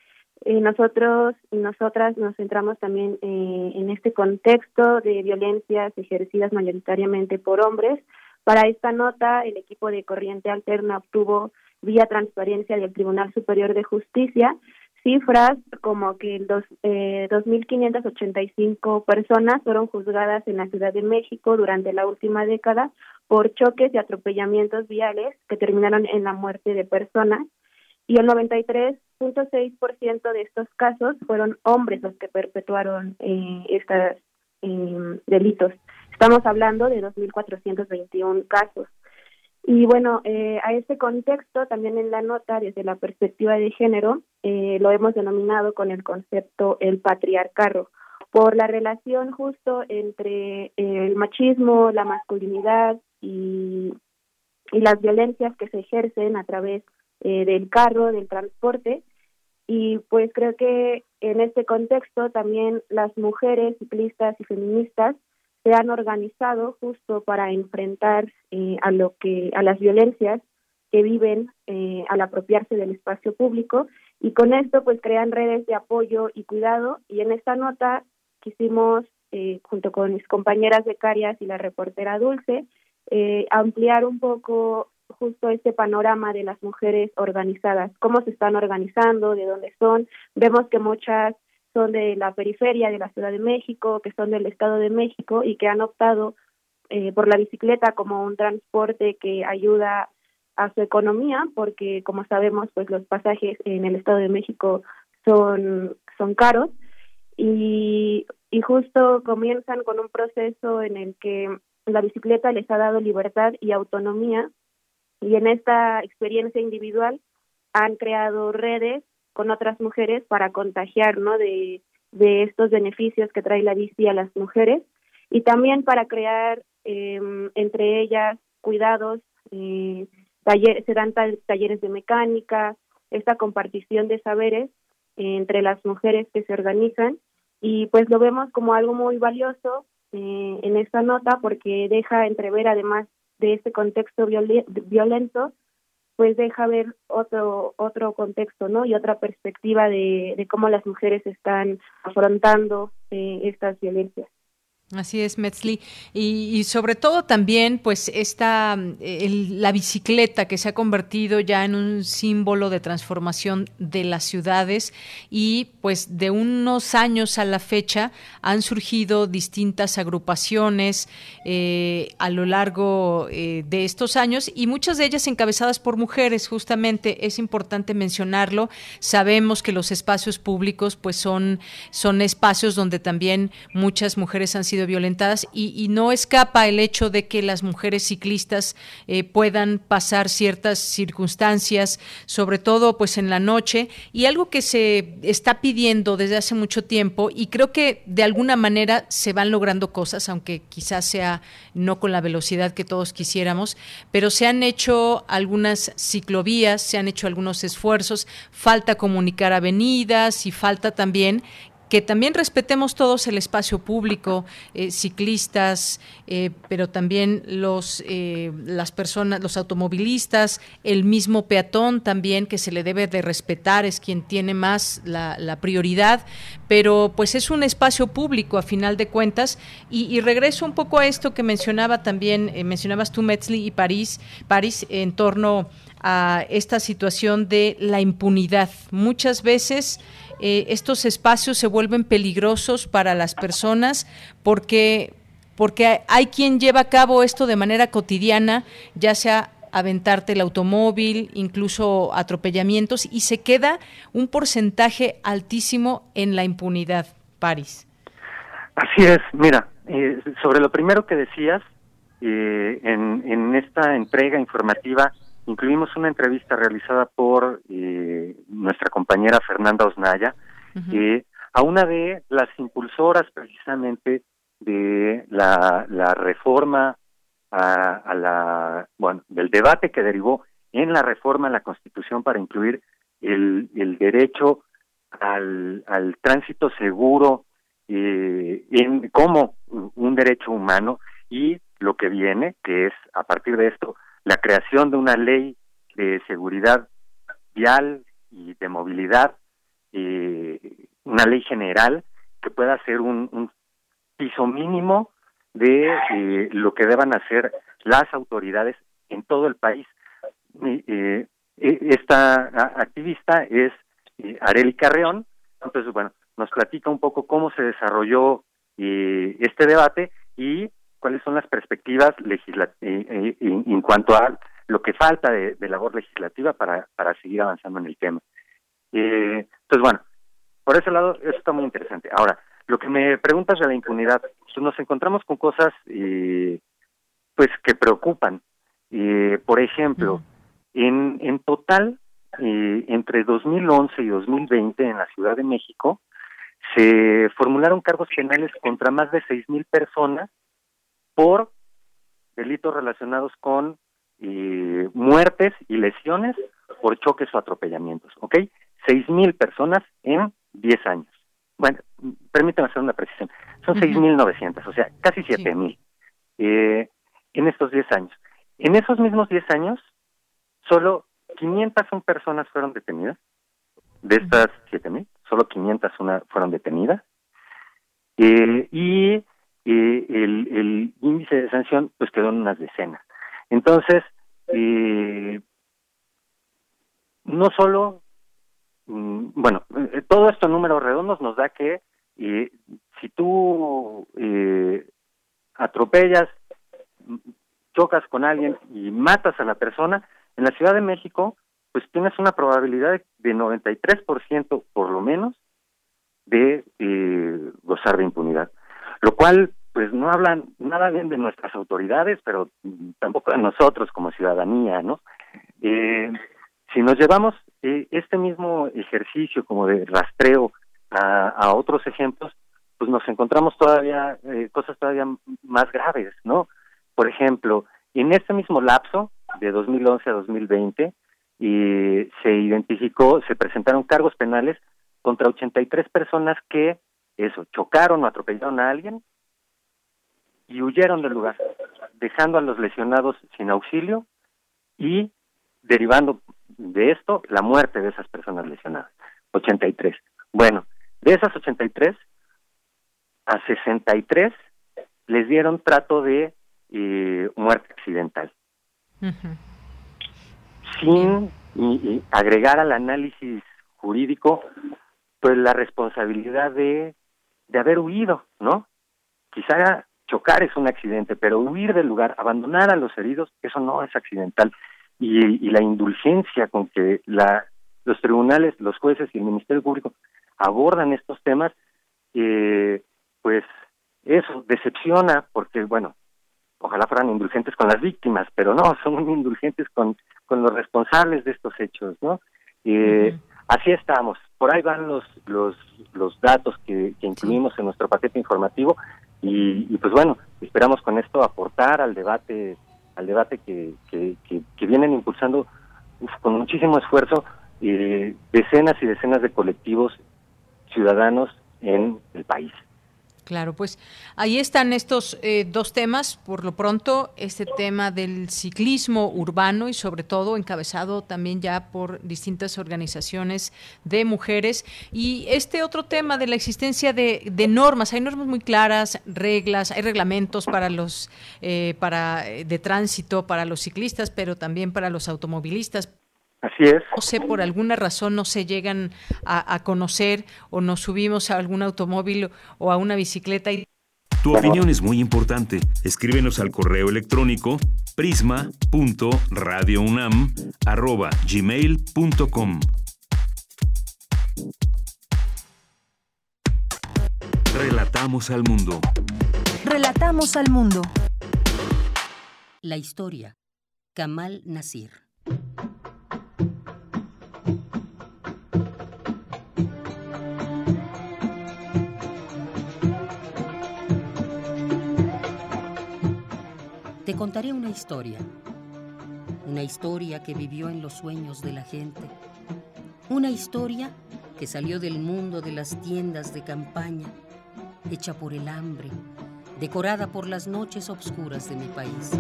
eh, nosotros y nosotras nos centramos también eh, en este contexto de violencias ejercidas mayoritariamente por hombres. Para esta nota, el equipo de Corriente Alterna obtuvo vía transparencia del Tribunal Superior de Justicia cifras como que dos, eh, 2.585 personas fueron juzgadas en la Ciudad de México durante la última década por choques y atropellamientos viales que terminaron en la muerte de personas y el 93.6% de estos casos fueron hombres los que perpetuaron eh, estos eh, delitos. Estamos hablando de 2.421 casos. Y bueno, eh, a este contexto, también en la nota, desde la perspectiva de género, eh, lo hemos denominado con el concepto el patriarcado, por la relación justo entre el machismo, la masculinidad y, y las violencias que se ejercen a través eh, del carro, del transporte, y pues creo que en este contexto también las mujeres ciclistas y feministas se han organizado justo para enfrentar eh, a lo que a las violencias que viven eh, al apropiarse del espacio público y con esto pues crean redes de apoyo y cuidado y en esta nota quisimos eh, junto con mis compañeras becarias y la reportera Dulce eh, ampliar un poco justo este panorama de las mujeres organizadas, cómo se están organizando, de dónde son. Vemos que muchas son de la periferia de la Ciudad de México, que son del Estado de México y que han optado eh, por la bicicleta como un transporte que ayuda a su economía, porque como sabemos, pues los pasajes en el Estado de México son, son caros. Y, y justo comienzan con un proceso en el que la bicicleta les ha dado libertad y autonomía. Y en esta experiencia individual han creado redes con otras mujeres para contagiar ¿no? de, de estos beneficios que trae la bici a las mujeres y también para crear eh, entre ellas cuidados, eh, se dan talleres de mecánica, esta compartición de saberes entre las mujeres que se organizan y pues lo vemos como algo muy valioso eh, en esta nota porque deja entrever además de este contexto violento pues deja ver otro otro contexto no y otra perspectiva de, de cómo las mujeres están afrontando eh, estas violencias Así es, Metzli. Y, sobre todo también, pues, esta, la bicicleta que se ha convertido ya en un símbolo de transformación de las ciudades y, pues, de unos años a la fecha han surgido distintas agrupaciones eh, a lo largo eh, de estos años y muchas de ellas encabezadas por mujeres, justamente. Es importante mencionarlo. Sabemos que los espacios públicos, pues, son, son espacios donde también muchas mujeres han sido violentadas y, no escapa el hecho de que las mujeres ciclistas eh, puedan pasar ciertas circunstancias, sobre todo pues en la noche. Y algo que se está pidiendo desde hace mucho tiempo y creo que de alguna manera se van logrando cosas, aunque quizás sea no con la velocidad que todos quisiéramos, pero se han hecho algunas ciclovías, se han hecho algunos esfuerzos, falta comunicar avenidas y falta también que también respetemos todos el espacio público, eh, ciclistas, eh, pero también los eh, las personas, los automovilistas, el mismo peatón también que se le debe de respetar es quien tiene más la, prioridad, pero pues es un espacio público a final de cuentas. Y, regreso un poco a esto que mencionaba también mencionabas tú Metzli y París, París en torno a esta situación de la impunidad. Muchas veces eh, estos espacios se vuelven peligrosos para las personas porque, porque hay quien lleva a cabo esto de manera cotidiana, ya sea aventarte el automóvil, incluso atropellamientos, y se queda un porcentaje altísimo en la impunidad, París. Así es, mira, eh, sobre lo primero que decías, eh, en, en esta entrega informativa incluimos una entrevista realizada por eh, nuestra compañera Fernanda Osnaya, eh, a una de las impulsoras precisamente de la, la reforma a, la, bueno, del debate que derivó en la reforma a la Constitución para incluir el, el derecho al, al tránsito seguro eh, en, como un derecho humano y lo que viene, que es a partir de esto la creación de una ley de seguridad vial y de movilidad, eh, una ley general que pueda ser un, piso mínimo de eh, lo que deban hacer las autoridades en todo el país. Eh, esta activista es Areli Carreón, entonces, bueno, nos platica un poco cómo se desarrolló este debate y cuáles son las perspectivas eh, eh, en, cuanto a lo que falta de, labor legislativa para, para seguir avanzando en el tema. Eh, entonces, bueno, por ese lado, eso está muy interesante. Ahora, lo que me preguntas de la impunidad, pues nos encontramos con cosas pues que preocupan. por ejemplo, en, en total, entre 2011 y 2020 en la Ciudad de México, se formularon cargos penales contra más de 6.000 personas por delitos relacionados con eh, muertes y lesiones por choques o atropellamientos, ¿ok? 6.000 personas en 10 años. Bueno, permítanme hacer una precisión. Son 6.900, o sea, casi 7.000 eh, en estos 10 años. En esos mismos 10 años, solo 501 personas fueron detenidas. De estas 7.000, solo 501 fueron detenidas. Eh, y eh, el, índice de sanción pues quedó en unas decenas. Entonces, eh, no solo, mm, bueno, eh, todo esto en números redondos nos da que eh, si tú atropellas, chocas con alguien y matas a la persona, en la Ciudad de México, pues tienes una probabilidad de 93% por lo menos de gozar de impunidad. Lo cual, pues no hablan nada bien de nuestras autoridades, pero tampoco de nosotros como ciudadanía, ¿no? Eh, si nos llevamos eh, este mismo ejercicio como de rastreo a, otros ejemplos, pues nos encontramos todavía eh, cosas todavía más graves, ¿no? Por ejemplo, en este mismo lapso de 2011 a 2020 eh, se identificó, se presentaron cargos penales contra 83 personas que eso chocaron o atropellaron a alguien y huyeron del lugar, dejando a los lesionados sin auxilio y derivando de esto la muerte de esas personas lesionadas. 83. Bueno, de esas 83, a 63 les dieron trato de eh, muerte accidental. Sin y, agregar al análisis jurídico pues la responsabilidad de, de haber huido, ¿no? Quizá chocar es un accidente, pero huir del lugar, abandonar a los heridos, eso no es accidental. Y, y la indulgencia con que la, los tribunales, los jueces y el Ministerio Público abordan estos temas, eh, pues eso decepciona porque, bueno, ojalá fueran indulgentes con las víctimas, pero no, son indulgentes con, con los responsables de estos hechos, ¿no? Eh, Así estamos. Por ahí van los los, los datos que, que incluimos en nuestro paquete informativo y, y, pues bueno, esperamos con esto aportar al debate al debate que, que, que, vienen impulsando con muchísimo esfuerzo eh, decenas y decenas de colectivos ciudadanos en el país. Claro, pues ahí están estos eh, dos temas. Por lo pronto, este tema del ciclismo urbano y sobre todo encabezado también ya por distintas organizaciones de mujeres. Y este otro tema de la existencia de, de normas. Hay normas muy claras, reglas, hay reglamentos para los eh, para eh, de tránsito para los ciclistas, pero también para los automovilistas Así es. No sé, por alguna razón no se llegan a, a conocer o nos subimos a algún automóvil o a una bicicleta y tu opinión es muy importante. Escríbenos al correo electrónico prisma.radiounam@gmail.com. Relatamos al mundo. Relatamos al mundo. La historia. Kamal Nasir. Te contaré una historia, una historia que vivió en los sueños de la gente, una historia que salió del mundo de las tiendas de campaña, hecha por el hambre, decorada por las noches oscuras de mi país.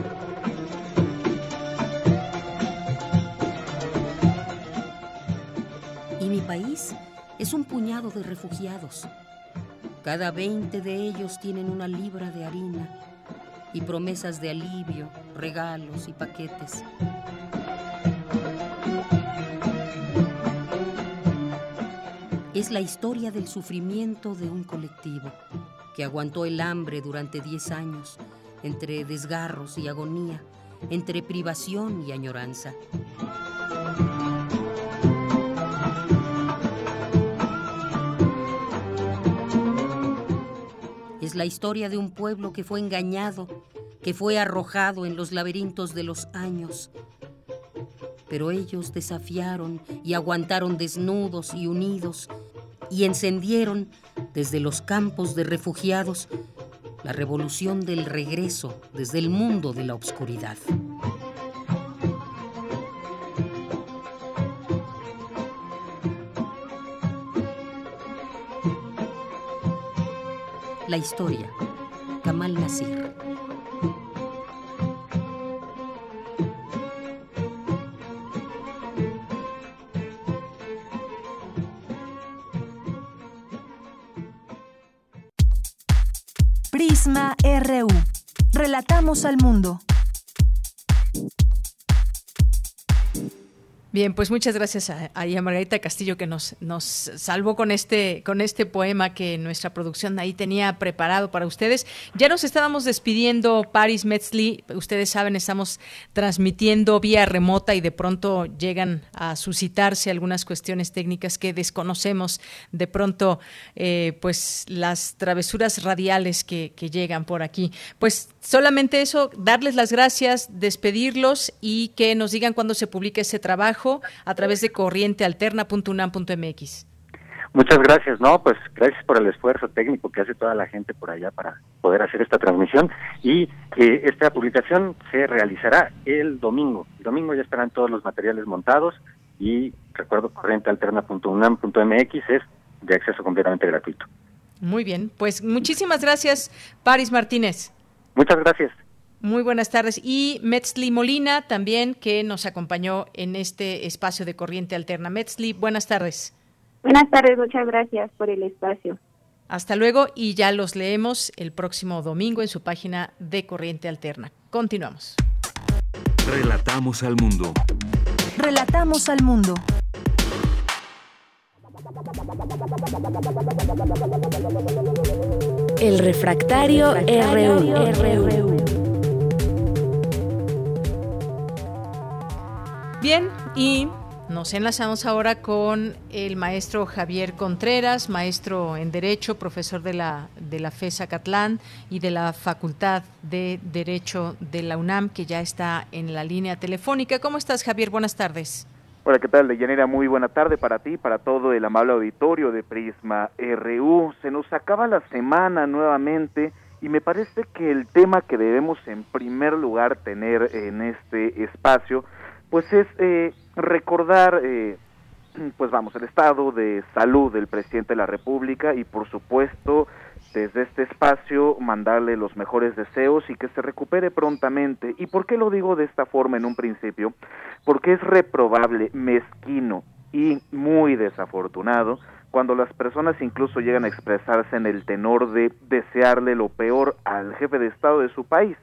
Y mi país es un puñado de refugiados. Cada 20 de ellos tienen una libra de harina y promesas de alivio, regalos y paquetes. Es la historia del sufrimiento de un colectivo que aguantó el hambre durante 10 años, entre desgarros y agonía, entre privación y añoranza. Es la historia de un pueblo que fue engañado, que fue arrojado en los laberintos de los años. Pero ellos desafiaron y aguantaron desnudos y unidos y encendieron desde los campos de refugiados la revolución del regreso desde el mundo de la oscuridad. La historia. Kamal Nasir. Prisma RU. Relatamos al mundo. Bien, pues muchas gracias a, a, Margarita Castillo que nos, nos salvó con este, con este poema que nuestra producción ahí tenía preparado para ustedes. Ya nos estábamos despidiendo, Paris Metzli. Ustedes saben, estamos transmitiendo vía remota y de pronto llegan a suscitarse algunas cuestiones técnicas que desconocemos. De pronto, eh, pues las travesuras radiales que, que llegan por aquí. Pues solamente eso, darles las gracias, despedirlos y que nos digan cuándo se publica ese trabajo a través de corrientealterna.unam.mx. Muchas gracias, no, pues gracias por el esfuerzo técnico que hace toda la gente por allá para poder hacer esta transmisión y eh, esta publicación se realizará el domingo. El domingo ya estarán todos los materiales montados y recuerdo corrientealterna.unam.mx es de acceso completamente gratuito. Muy bien, pues muchísimas gracias, Paris Martínez. Muchas gracias. Muy buenas tardes. Y Metzli Molina también, que nos acompañó en este espacio de Corriente Alterna. Metzli, buenas tardes. Buenas tardes, muchas gracias por el espacio. Hasta luego y ya los leemos el próximo domingo en su página de Corriente Alterna. Continuamos. Relatamos al mundo. Relatamos al mundo. El refractario, RU. Bien, y nos enlazamos ahora con el maestro Javier Contreras, maestro en Derecho, profesor de la, de la FESA Catlán y de la Facultad de Derecho de la UNAM, que ya está en la línea telefónica. ¿Cómo estás, Javier? Buenas tardes. Hola, ¿qué tal, Deyanira? Muy buena tarde para ti, para todo el amable auditorio de Prisma RU. Se nos acaba la semana nuevamente y me parece que el tema que debemos en primer lugar tener en este espacio pues es eh, recordar, eh, pues vamos, el estado de salud del presidente de la República y por supuesto desde este espacio mandarle los mejores deseos y que se recupere prontamente. ¿Y por qué lo digo de esta forma en un principio? Porque es reprobable, mezquino y muy desafortunado cuando las personas incluso llegan a expresarse en el tenor de desearle lo peor al jefe de Estado de su país.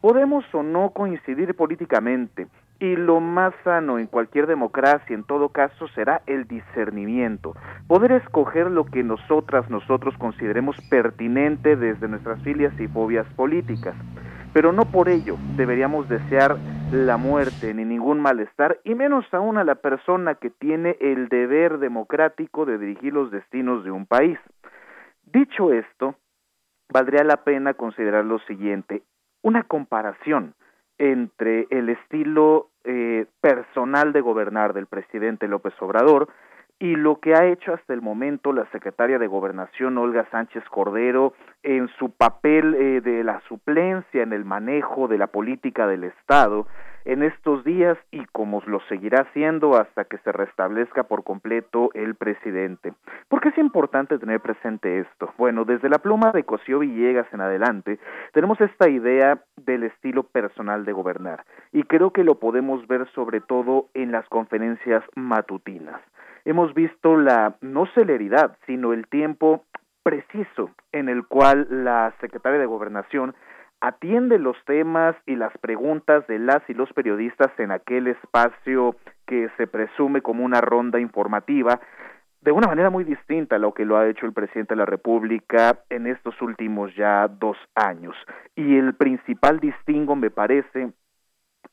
Podemos o no coincidir políticamente, y lo más sano en cualquier democracia, en todo caso, será el discernimiento. Poder escoger lo que nosotras, nosotros consideremos pertinente desde nuestras filias y fobias políticas. Pero no por ello deberíamos desear la muerte ni ningún malestar, y menos aún a la persona que tiene el deber democrático de dirigir los destinos de un país. Dicho esto, valdría la pena considerar lo siguiente, una comparación entre el estilo eh, personal de gobernar del presidente López Obrador y lo que ha hecho hasta el momento la secretaria de Gobernación Olga Sánchez Cordero en su papel eh, de la suplencia en el manejo de la política del Estado en estos días y como lo seguirá haciendo hasta que se restablezca por completo el presidente. ¿Por qué es importante tener presente esto? Bueno, desde la pluma de Cosío Villegas en adelante, tenemos esta idea del estilo personal de gobernar y creo que lo podemos ver sobre todo en las conferencias matutinas. Hemos visto la no celeridad, sino el tiempo preciso en el cual la secretaria de Gobernación atiende los temas y las preguntas de las y los periodistas en aquel espacio que se presume como una ronda informativa de una manera muy distinta a lo que lo ha hecho el presidente de la República en estos últimos ya dos años. Y el principal distingo, me parece,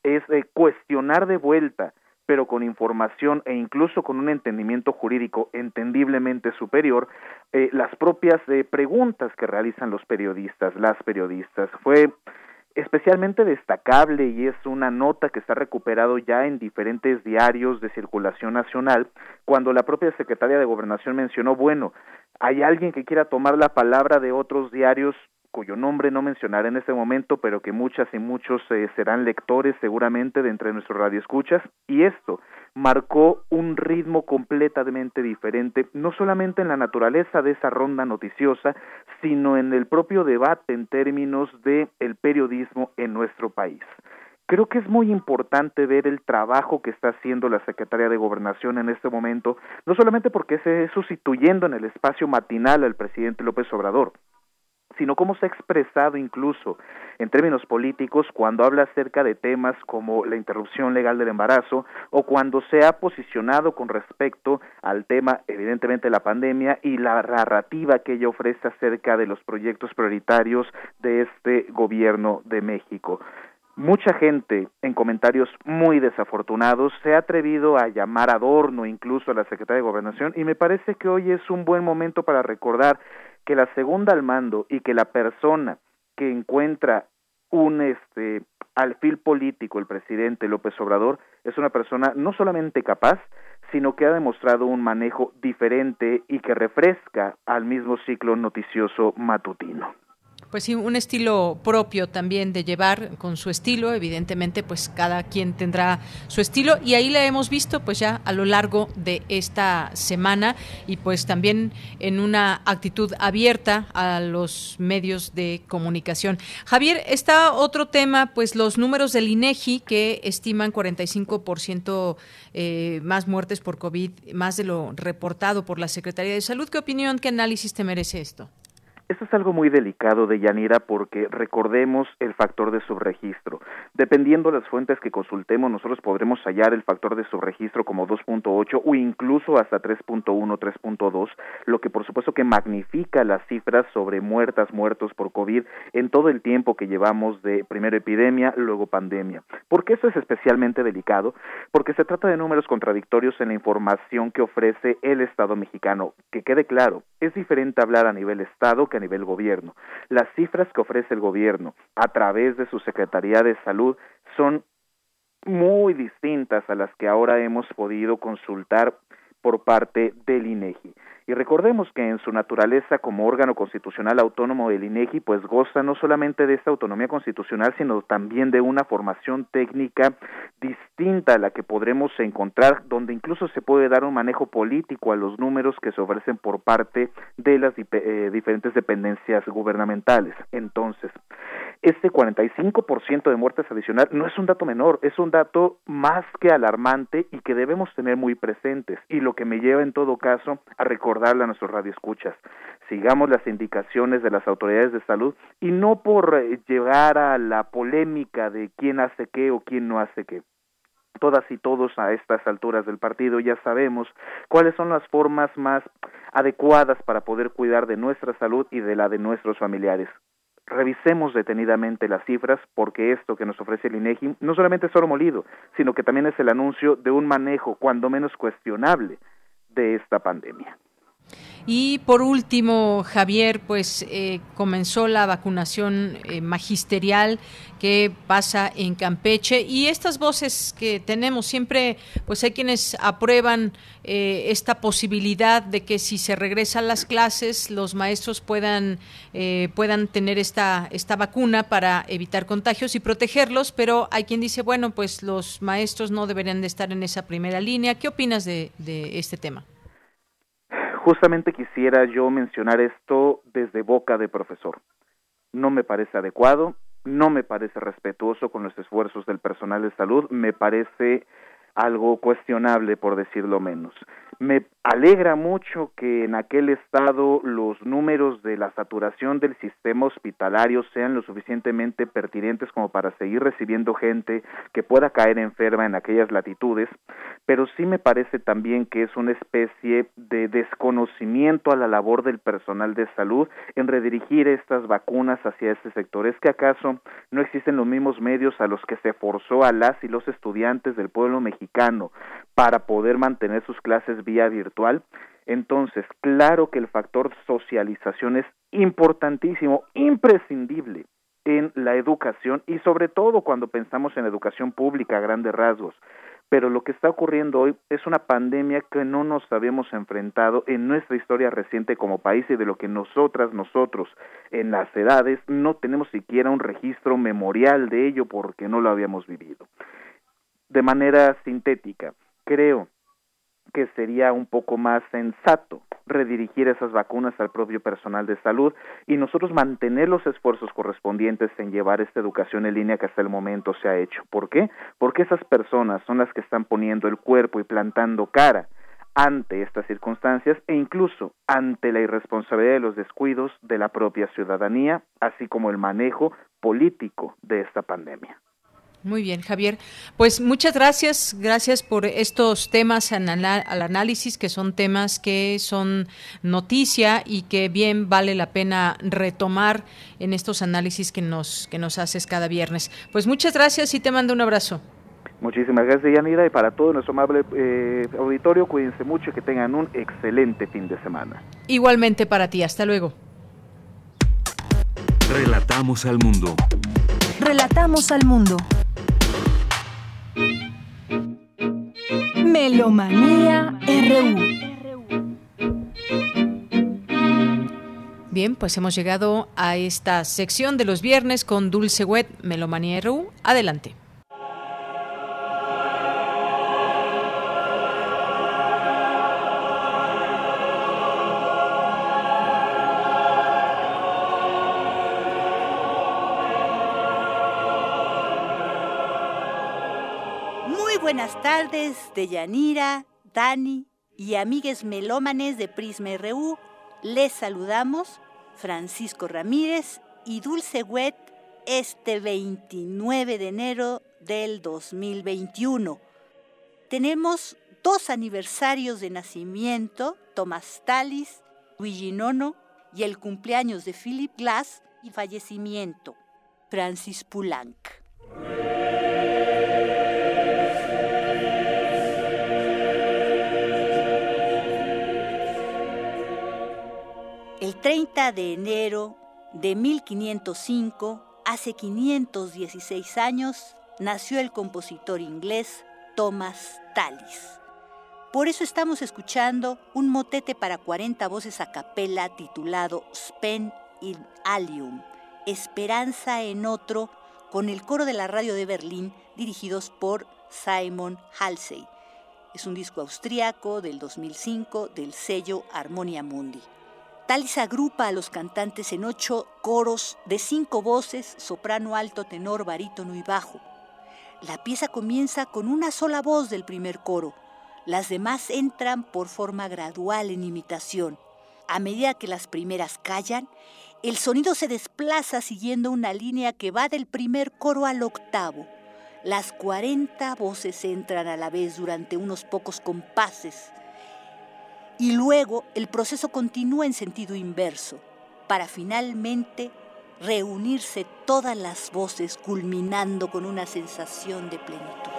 es eh, cuestionar de vuelta pero con información e incluso con un entendimiento jurídico entendiblemente superior, eh, las propias eh, preguntas que realizan los periodistas, las periodistas. Fue especialmente destacable y es una nota que está recuperado ya en diferentes diarios de circulación nacional, cuando la propia secretaria de Gobernación mencionó, bueno, hay alguien que quiera tomar la palabra de otros diarios cuyo nombre no mencionaré en este momento, pero que muchas y muchos eh, serán lectores seguramente de entre nuestros radioescuchas, y esto marcó un ritmo completamente diferente, no solamente en la naturaleza de esa ronda noticiosa, sino en el propio debate en términos de el periodismo en nuestro país. Creo que es muy importante ver el trabajo que está haciendo la Secretaría de Gobernación en este momento, no solamente porque se es sustituyendo en el espacio matinal al presidente López Obrador, sino cómo se ha expresado incluso en términos políticos cuando habla acerca de temas como la interrupción legal del embarazo o cuando se ha posicionado con respecto al tema, evidentemente, de la pandemia y la narrativa que ella ofrece acerca de los proyectos prioritarios de este gobierno de México. Mucha gente en comentarios muy desafortunados se ha atrevido a llamar adorno incluso a la Secretaría de Gobernación y me parece que hoy es un buen momento para recordar que la segunda al mando y que la persona que encuentra un este alfil político el presidente López Obrador es una persona no solamente capaz, sino que ha demostrado un manejo diferente y que refresca al mismo ciclo noticioso matutino. Pues sí, un estilo propio también de llevar con su estilo, evidentemente pues cada quien tendrá su estilo y ahí le hemos visto pues ya a lo largo de esta semana y pues también en una actitud abierta a los medios de comunicación. Javier, está otro tema, pues los números del INEGI que estiman 45% eh, más muertes por COVID, más de lo reportado por la Secretaría de Salud. ¿Qué opinión, qué análisis te merece esto? Esto es algo muy delicado de Yanira porque recordemos el factor de subregistro. Dependiendo de las fuentes que consultemos, nosotros podremos hallar el factor de subregistro como 2.8 o incluso hasta 3.1, 3.2, lo que por supuesto que magnifica las cifras sobre muertas, muertos por COVID en todo el tiempo que llevamos de primero epidemia, luego pandemia. ¿Por qué eso es especialmente delicado? Porque se trata de números contradictorios en la información que ofrece el Estado mexicano. Que quede claro, es diferente hablar a nivel Estado que a nivel gobierno. Las cifras que ofrece el gobierno a través de su Secretaría de Salud son muy distintas a las que ahora hemos podido consultar por parte del INEGI. Y recordemos que en su naturaleza como órgano constitucional autónomo del INEGI, pues goza no solamente de esta autonomía constitucional, sino también de una formación técnica distinta a la que podremos encontrar, donde incluso se puede dar un manejo político a los números que se ofrecen por parte de las eh, diferentes dependencias gubernamentales. Entonces, este 45% de muertes adicional no es un dato menor, es un dato más que alarmante y que debemos tener muy presentes. Y lo que me lleva en todo caso a recordarle a nuestros radioescuchas, sigamos las indicaciones de las autoridades de salud y no por eh, llegar a la polémica de quién hace qué o quién no hace qué todas y todos a estas alturas del partido ya sabemos cuáles son las formas más adecuadas para poder cuidar de nuestra salud y de la de nuestros familiares revisemos detenidamente las cifras porque esto que nos ofrece el INEGI no solamente es oro molido, sino que también es el anuncio de un manejo cuando menos cuestionable de esta pandemia. Y por último, Javier, pues eh, comenzó la vacunación eh, magisterial que pasa en Campeche y estas voces que tenemos siempre, pues hay quienes aprueban eh, esta posibilidad de que si se regresan las clases, los maestros puedan puedan tener esta esta vacuna para evitar contagios y protegerlos, pero hay quien dice, bueno, pues los maestros no deberían de estar en esa primera línea. ¿Qué opinas de este tema? Justamente quisiera yo mencionar esto desde boca de profesor. No me parece adecuado, no me parece respetuoso con los esfuerzos del personal de salud, me parece algo cuestionable por decirlo menos. Me alegra mucho que en aquel estado los números de la saturación del sistema hospitalario sean lo suficientemente pertinentes como para seguir recibiendo gente que pueda caer enferma en aquellas latitudes, pero sí me parece también que es una especie de desconocimiento a la labor del personal de salud en redirigir estas vacunas hacia este sector. ¿Es que acaso no existen los mismos medios a los que se forzó a las y los estudiantes del pueblo mexicano para poder mantener sus clases vía virtual. Entonces, claro que el factor socialización es importantísimo, imprescindible en la educación y sobre todo cuando pensamos en educación pública a grandes rasgos. Pero lo que está ocurriendo hoy es una pandemia que no nos habíamos enfrentado en nuestra historia reciente como país y de lo que nosotras, nosotros, en las edades, no tenemos siquiera un registro memorial de ello porque no lo habíamos vivido. De manera sintética, creo que sería un poco más sensato redirigir esas vacunas al propio personal de salud y nosotros mantener los esfuerzos correspondientes en llevar esta educación en línea que hasta el momento se ha hecho. ¿Por qué? Porque esas personas son las que están poniendo el cuerpo y plantando cara ante estas circunstancias e incluso ante la irresponsabilidad de los descuidos de la propia ciudadanía, así como el manejo político de esta pandemia. Muy bien, Javier. Pues muchas gracias, gracias por estos temas al análisis, que son temas que son noticia y que bien vale la pena retomar en estos análisis que nos, que nos haces cada viernes. Pues muchas gracias y te mando un abrazo. Muchísimas gracias, Yanira, y para todo nuestro amable eh, auditorio, cuídense mucho y que tengan un excelente fin de semana. Igualmente para ti, hasta luego. Relatamos al mundo. Relatamos al mundo. Melomanía RU. Bien, pues hemos llegado a esta sección de los viernes con Dulce Wet, Melomanía RU. Adelante. Tardes de Yanira, Dani y amigues melómanes de Prisma RU. Les saludamos Francisco Ramírez y Dulce Wet este 29 de enero del 2021. Tenemos dos aniversarios de nacimiento, Tomás Talis, Luigi Nono y el cumpleaños de Philip Glass y fallecimiento, Francis Poulenc. El 30 de enero de 1505, hace 516 años, nació el compositor inglés Thomas Tallis. Por eso estamos escuchando un motete para 40 voces a capela titulado Spen in Alium, Esperanza en otro, con el coro de la radio de Berlín dirigidos por Simon Halsey. Es un disco austriaco del 2005 del sello Harmonia Mundi. Talis agrupa a los cantantes en ocho coros de cinco voces, soprano, alto, tenor, barítono y bajo. La pieza comienza con una sola voz del primer coro. Las demás entran por forma gradual en imitación. A medida que las primeras callan, el sonido se desplaza siguiendo una línea que va del primer coro al octavo. Las 40 voces entran a la vez durante unos pocos compases y luego el proceso continúa en sentido inverso, para finalmente reunirse todas las voces culminando con una sensación de plenitud.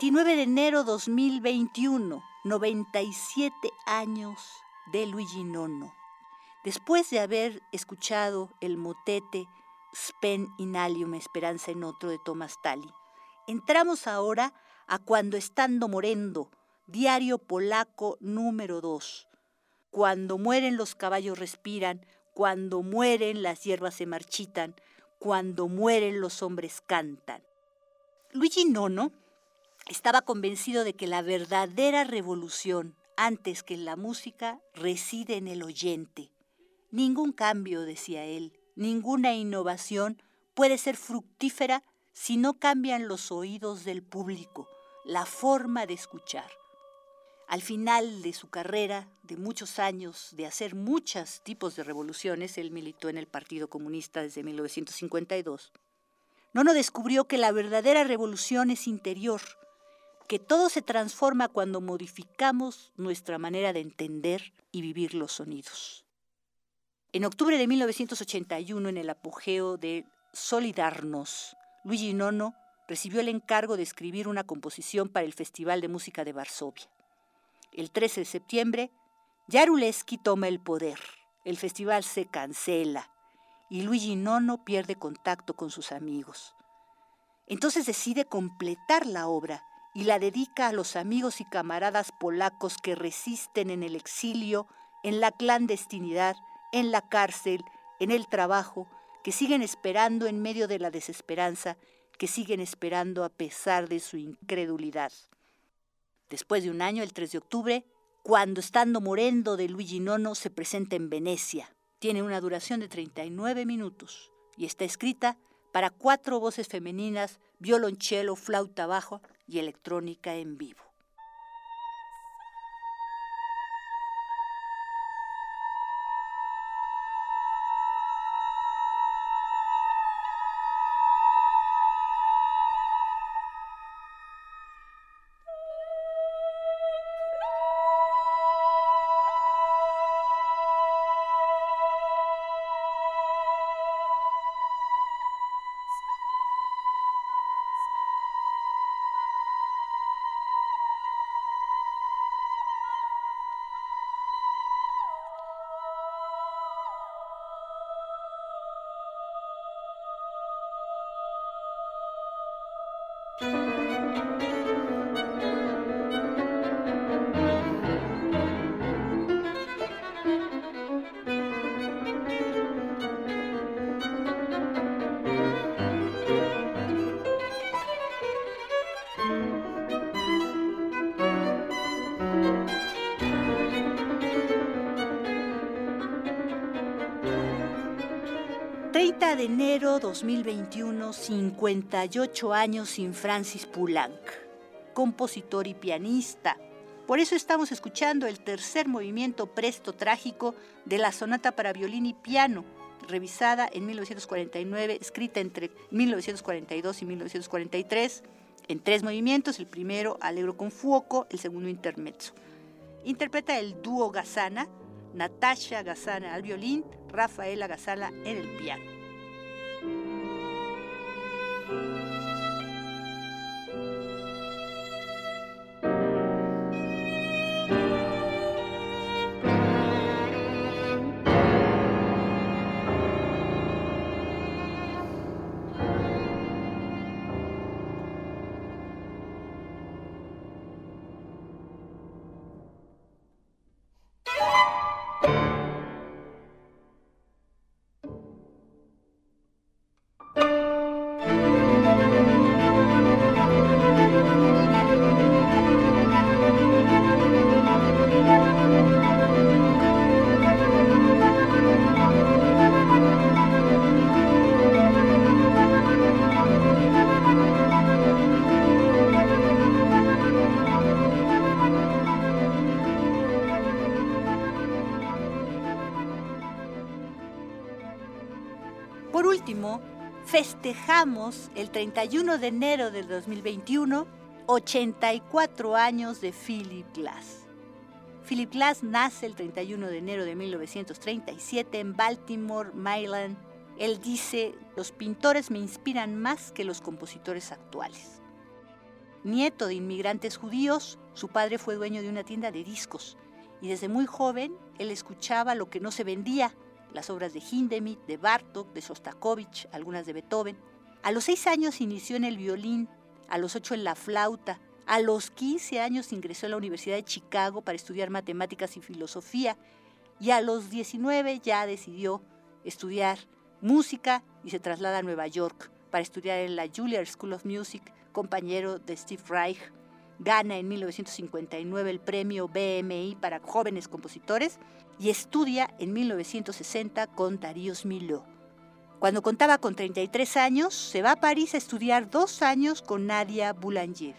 29 de enero 2021, 97 años de Luigi Nono. Después de haber escuchado el motete Spen in alium, Esperanza en otro de Thomas Tali, entramos ahora a Cuando estando morendo, diario polaco número 2. Cuando mueren los caballos respiran, cuando mueren las hierbas se marchitan, cuando mueren los hombres cantan. Luigi Nono estaba convencido de que la verdadera revolución, antes que en la música, reside en el oyente. Ningún cambio, decía él, ninguna innovación puede ser fructífera si no cambian los oídos del público, la forma de escuchar. Al final de su carrera, de muchos años, de hacer muchos tipos de revoluciones, él militó en el Partido Comunista desde 1952, Nono descubrió que la verdadera revolución es interior, que todo se transforma cuando modificamos nuestra manera de entender y vivir los sonidos. En octubre de 1981, en el apogeo de Solidarnos, Luigi Nono recibió el encargo de escribir una composición para el Festival de Música de Varsovia. El 13 de septiembre, Jaruleski toma el poder. El festival se cancela y Luigi Nono pierde contacto con sus amigos. Entonces decide completar la obra y la dedica a los amigos y camaradas polacos que resisten en el exilio, en la clandestinidad, en la cárcel, en el trabajo, que siguen esperando en medio de la desesperanza, que siguen esperando a pesar de su incredulidad. Después de un año, el 3 de octubre, cuando estando morendo de Luigi Nono se presenta en Venecia. Tiene una duración de 39 minutos y está escrita para cuatro voces femeninas, violonchelo, flauta bajo y electrónica en vivo. 2021, 58 años sin Francis Poulenc, compositor y pianista. Por eso estamos escuchando el tercer movimiento presto trágico de la sonata para violín y piano, revisada en 1949, escrita entre 1942 y 1943, en tres movimientos, el primero alegro con fuoco, el segundo intermezzo. Interpreta el dúo Gazana, Natasha Gazana al violín, Rafaela Gazala en el piano. Festejamos el 31 de enero del 2021 84 años de Philip Glass. Philip Glass nace el 31 de enero de 1937 en Baltimore, Maryland. Él dice, los pintores me inspiran más que los compositores actuales. Nieto de inmigrantes judíos, su padre fue dueño de una tienda de discos y desde muy joven él escuchaba lo que no se vendía las obras de Hindemith, de Bartók, de Sostakovich, algunas de Beethoven. A los seis años inició en el violín, a los ocho en la flauta, a los 15 años ingresó a la Universidad de Chicago para estudiar matemáticas y filosofía y a los 19 ya decidió estudiar música y se traslada a Nueva York para estudiar en la Juilliard School of Music, compañero de Steve Reich. Gana en 1959 el premio BMI para jóvenes compositores y estudia en 1960 con Darius Milhaud. Cuando contaba con 33 años, se va a París a estudiar dos años con Nadia Boulanger.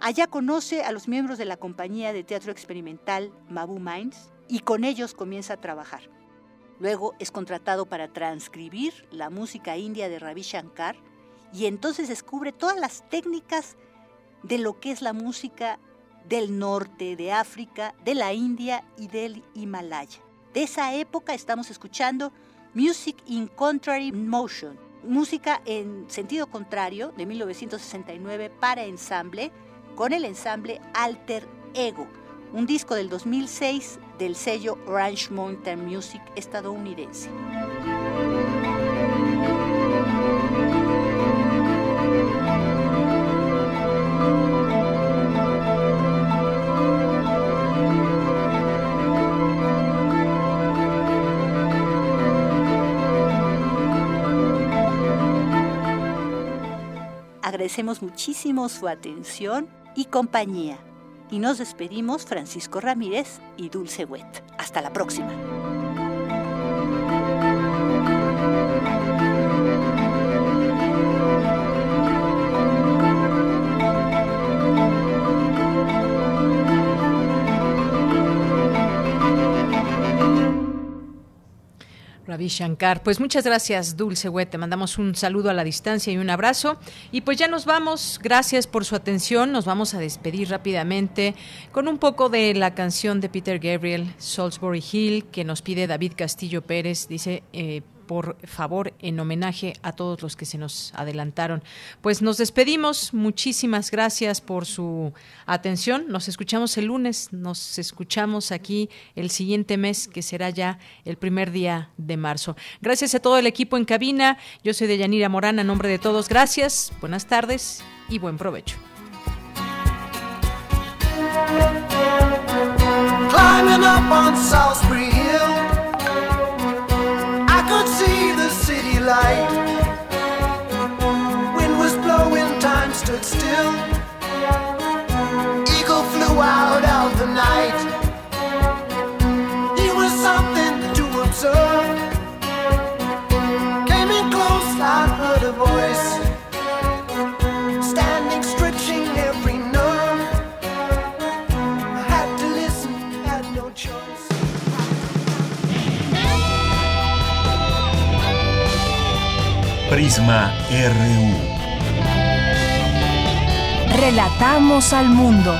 Allá conoce a los miembros de la compañía de teatro experimental Mabu Minds y con ellos comienza a trabajar. Luego es contratado para transcribir la música india de Ravi Shankar y entonces descubre todas las técnicas de lo que es la música del norte de África, de la India y del Himalaya. De esa época estamos escuchando Music in Contrary Motion, música en sentido contrario de 1969 para ensamble con el ensamble Alter Ego, un disco del 2006 del sello Orange Mountain Music estadounidense. Agradecemos muchísimo su atención y compañía. Y nos despedimos Francisco Ramírez y Dulce Wet. Hasta la próxima. Ravi Shankar. Pues muchas gracias, Dulce Wet. Te mandamos un saludo a la distancia y un abrazo. Y pues ya nos vamos. Gracias por su atención. Nos vamos a despedir rápidamente con un poco de la canción de Peter Gabriel, Salisbury Hill, que nos pide David Castillo Pérez. Dice. Eh, por favor, en homenaje a todos los que se nos adelantaron. Pues nos despedimos. Muchísimas gracias por su atención. Nos escuchamos el lunes. Nos escuchamos aquí el siguiente mes, que será ya el primer día de marzo. Gracias a todo el equipo en cabina. Yo soy Deyanira Morán. A nombre de todos, gracias. Buenas tardes y buen provecho. could light. Prisma RU. Relatamos al mundo.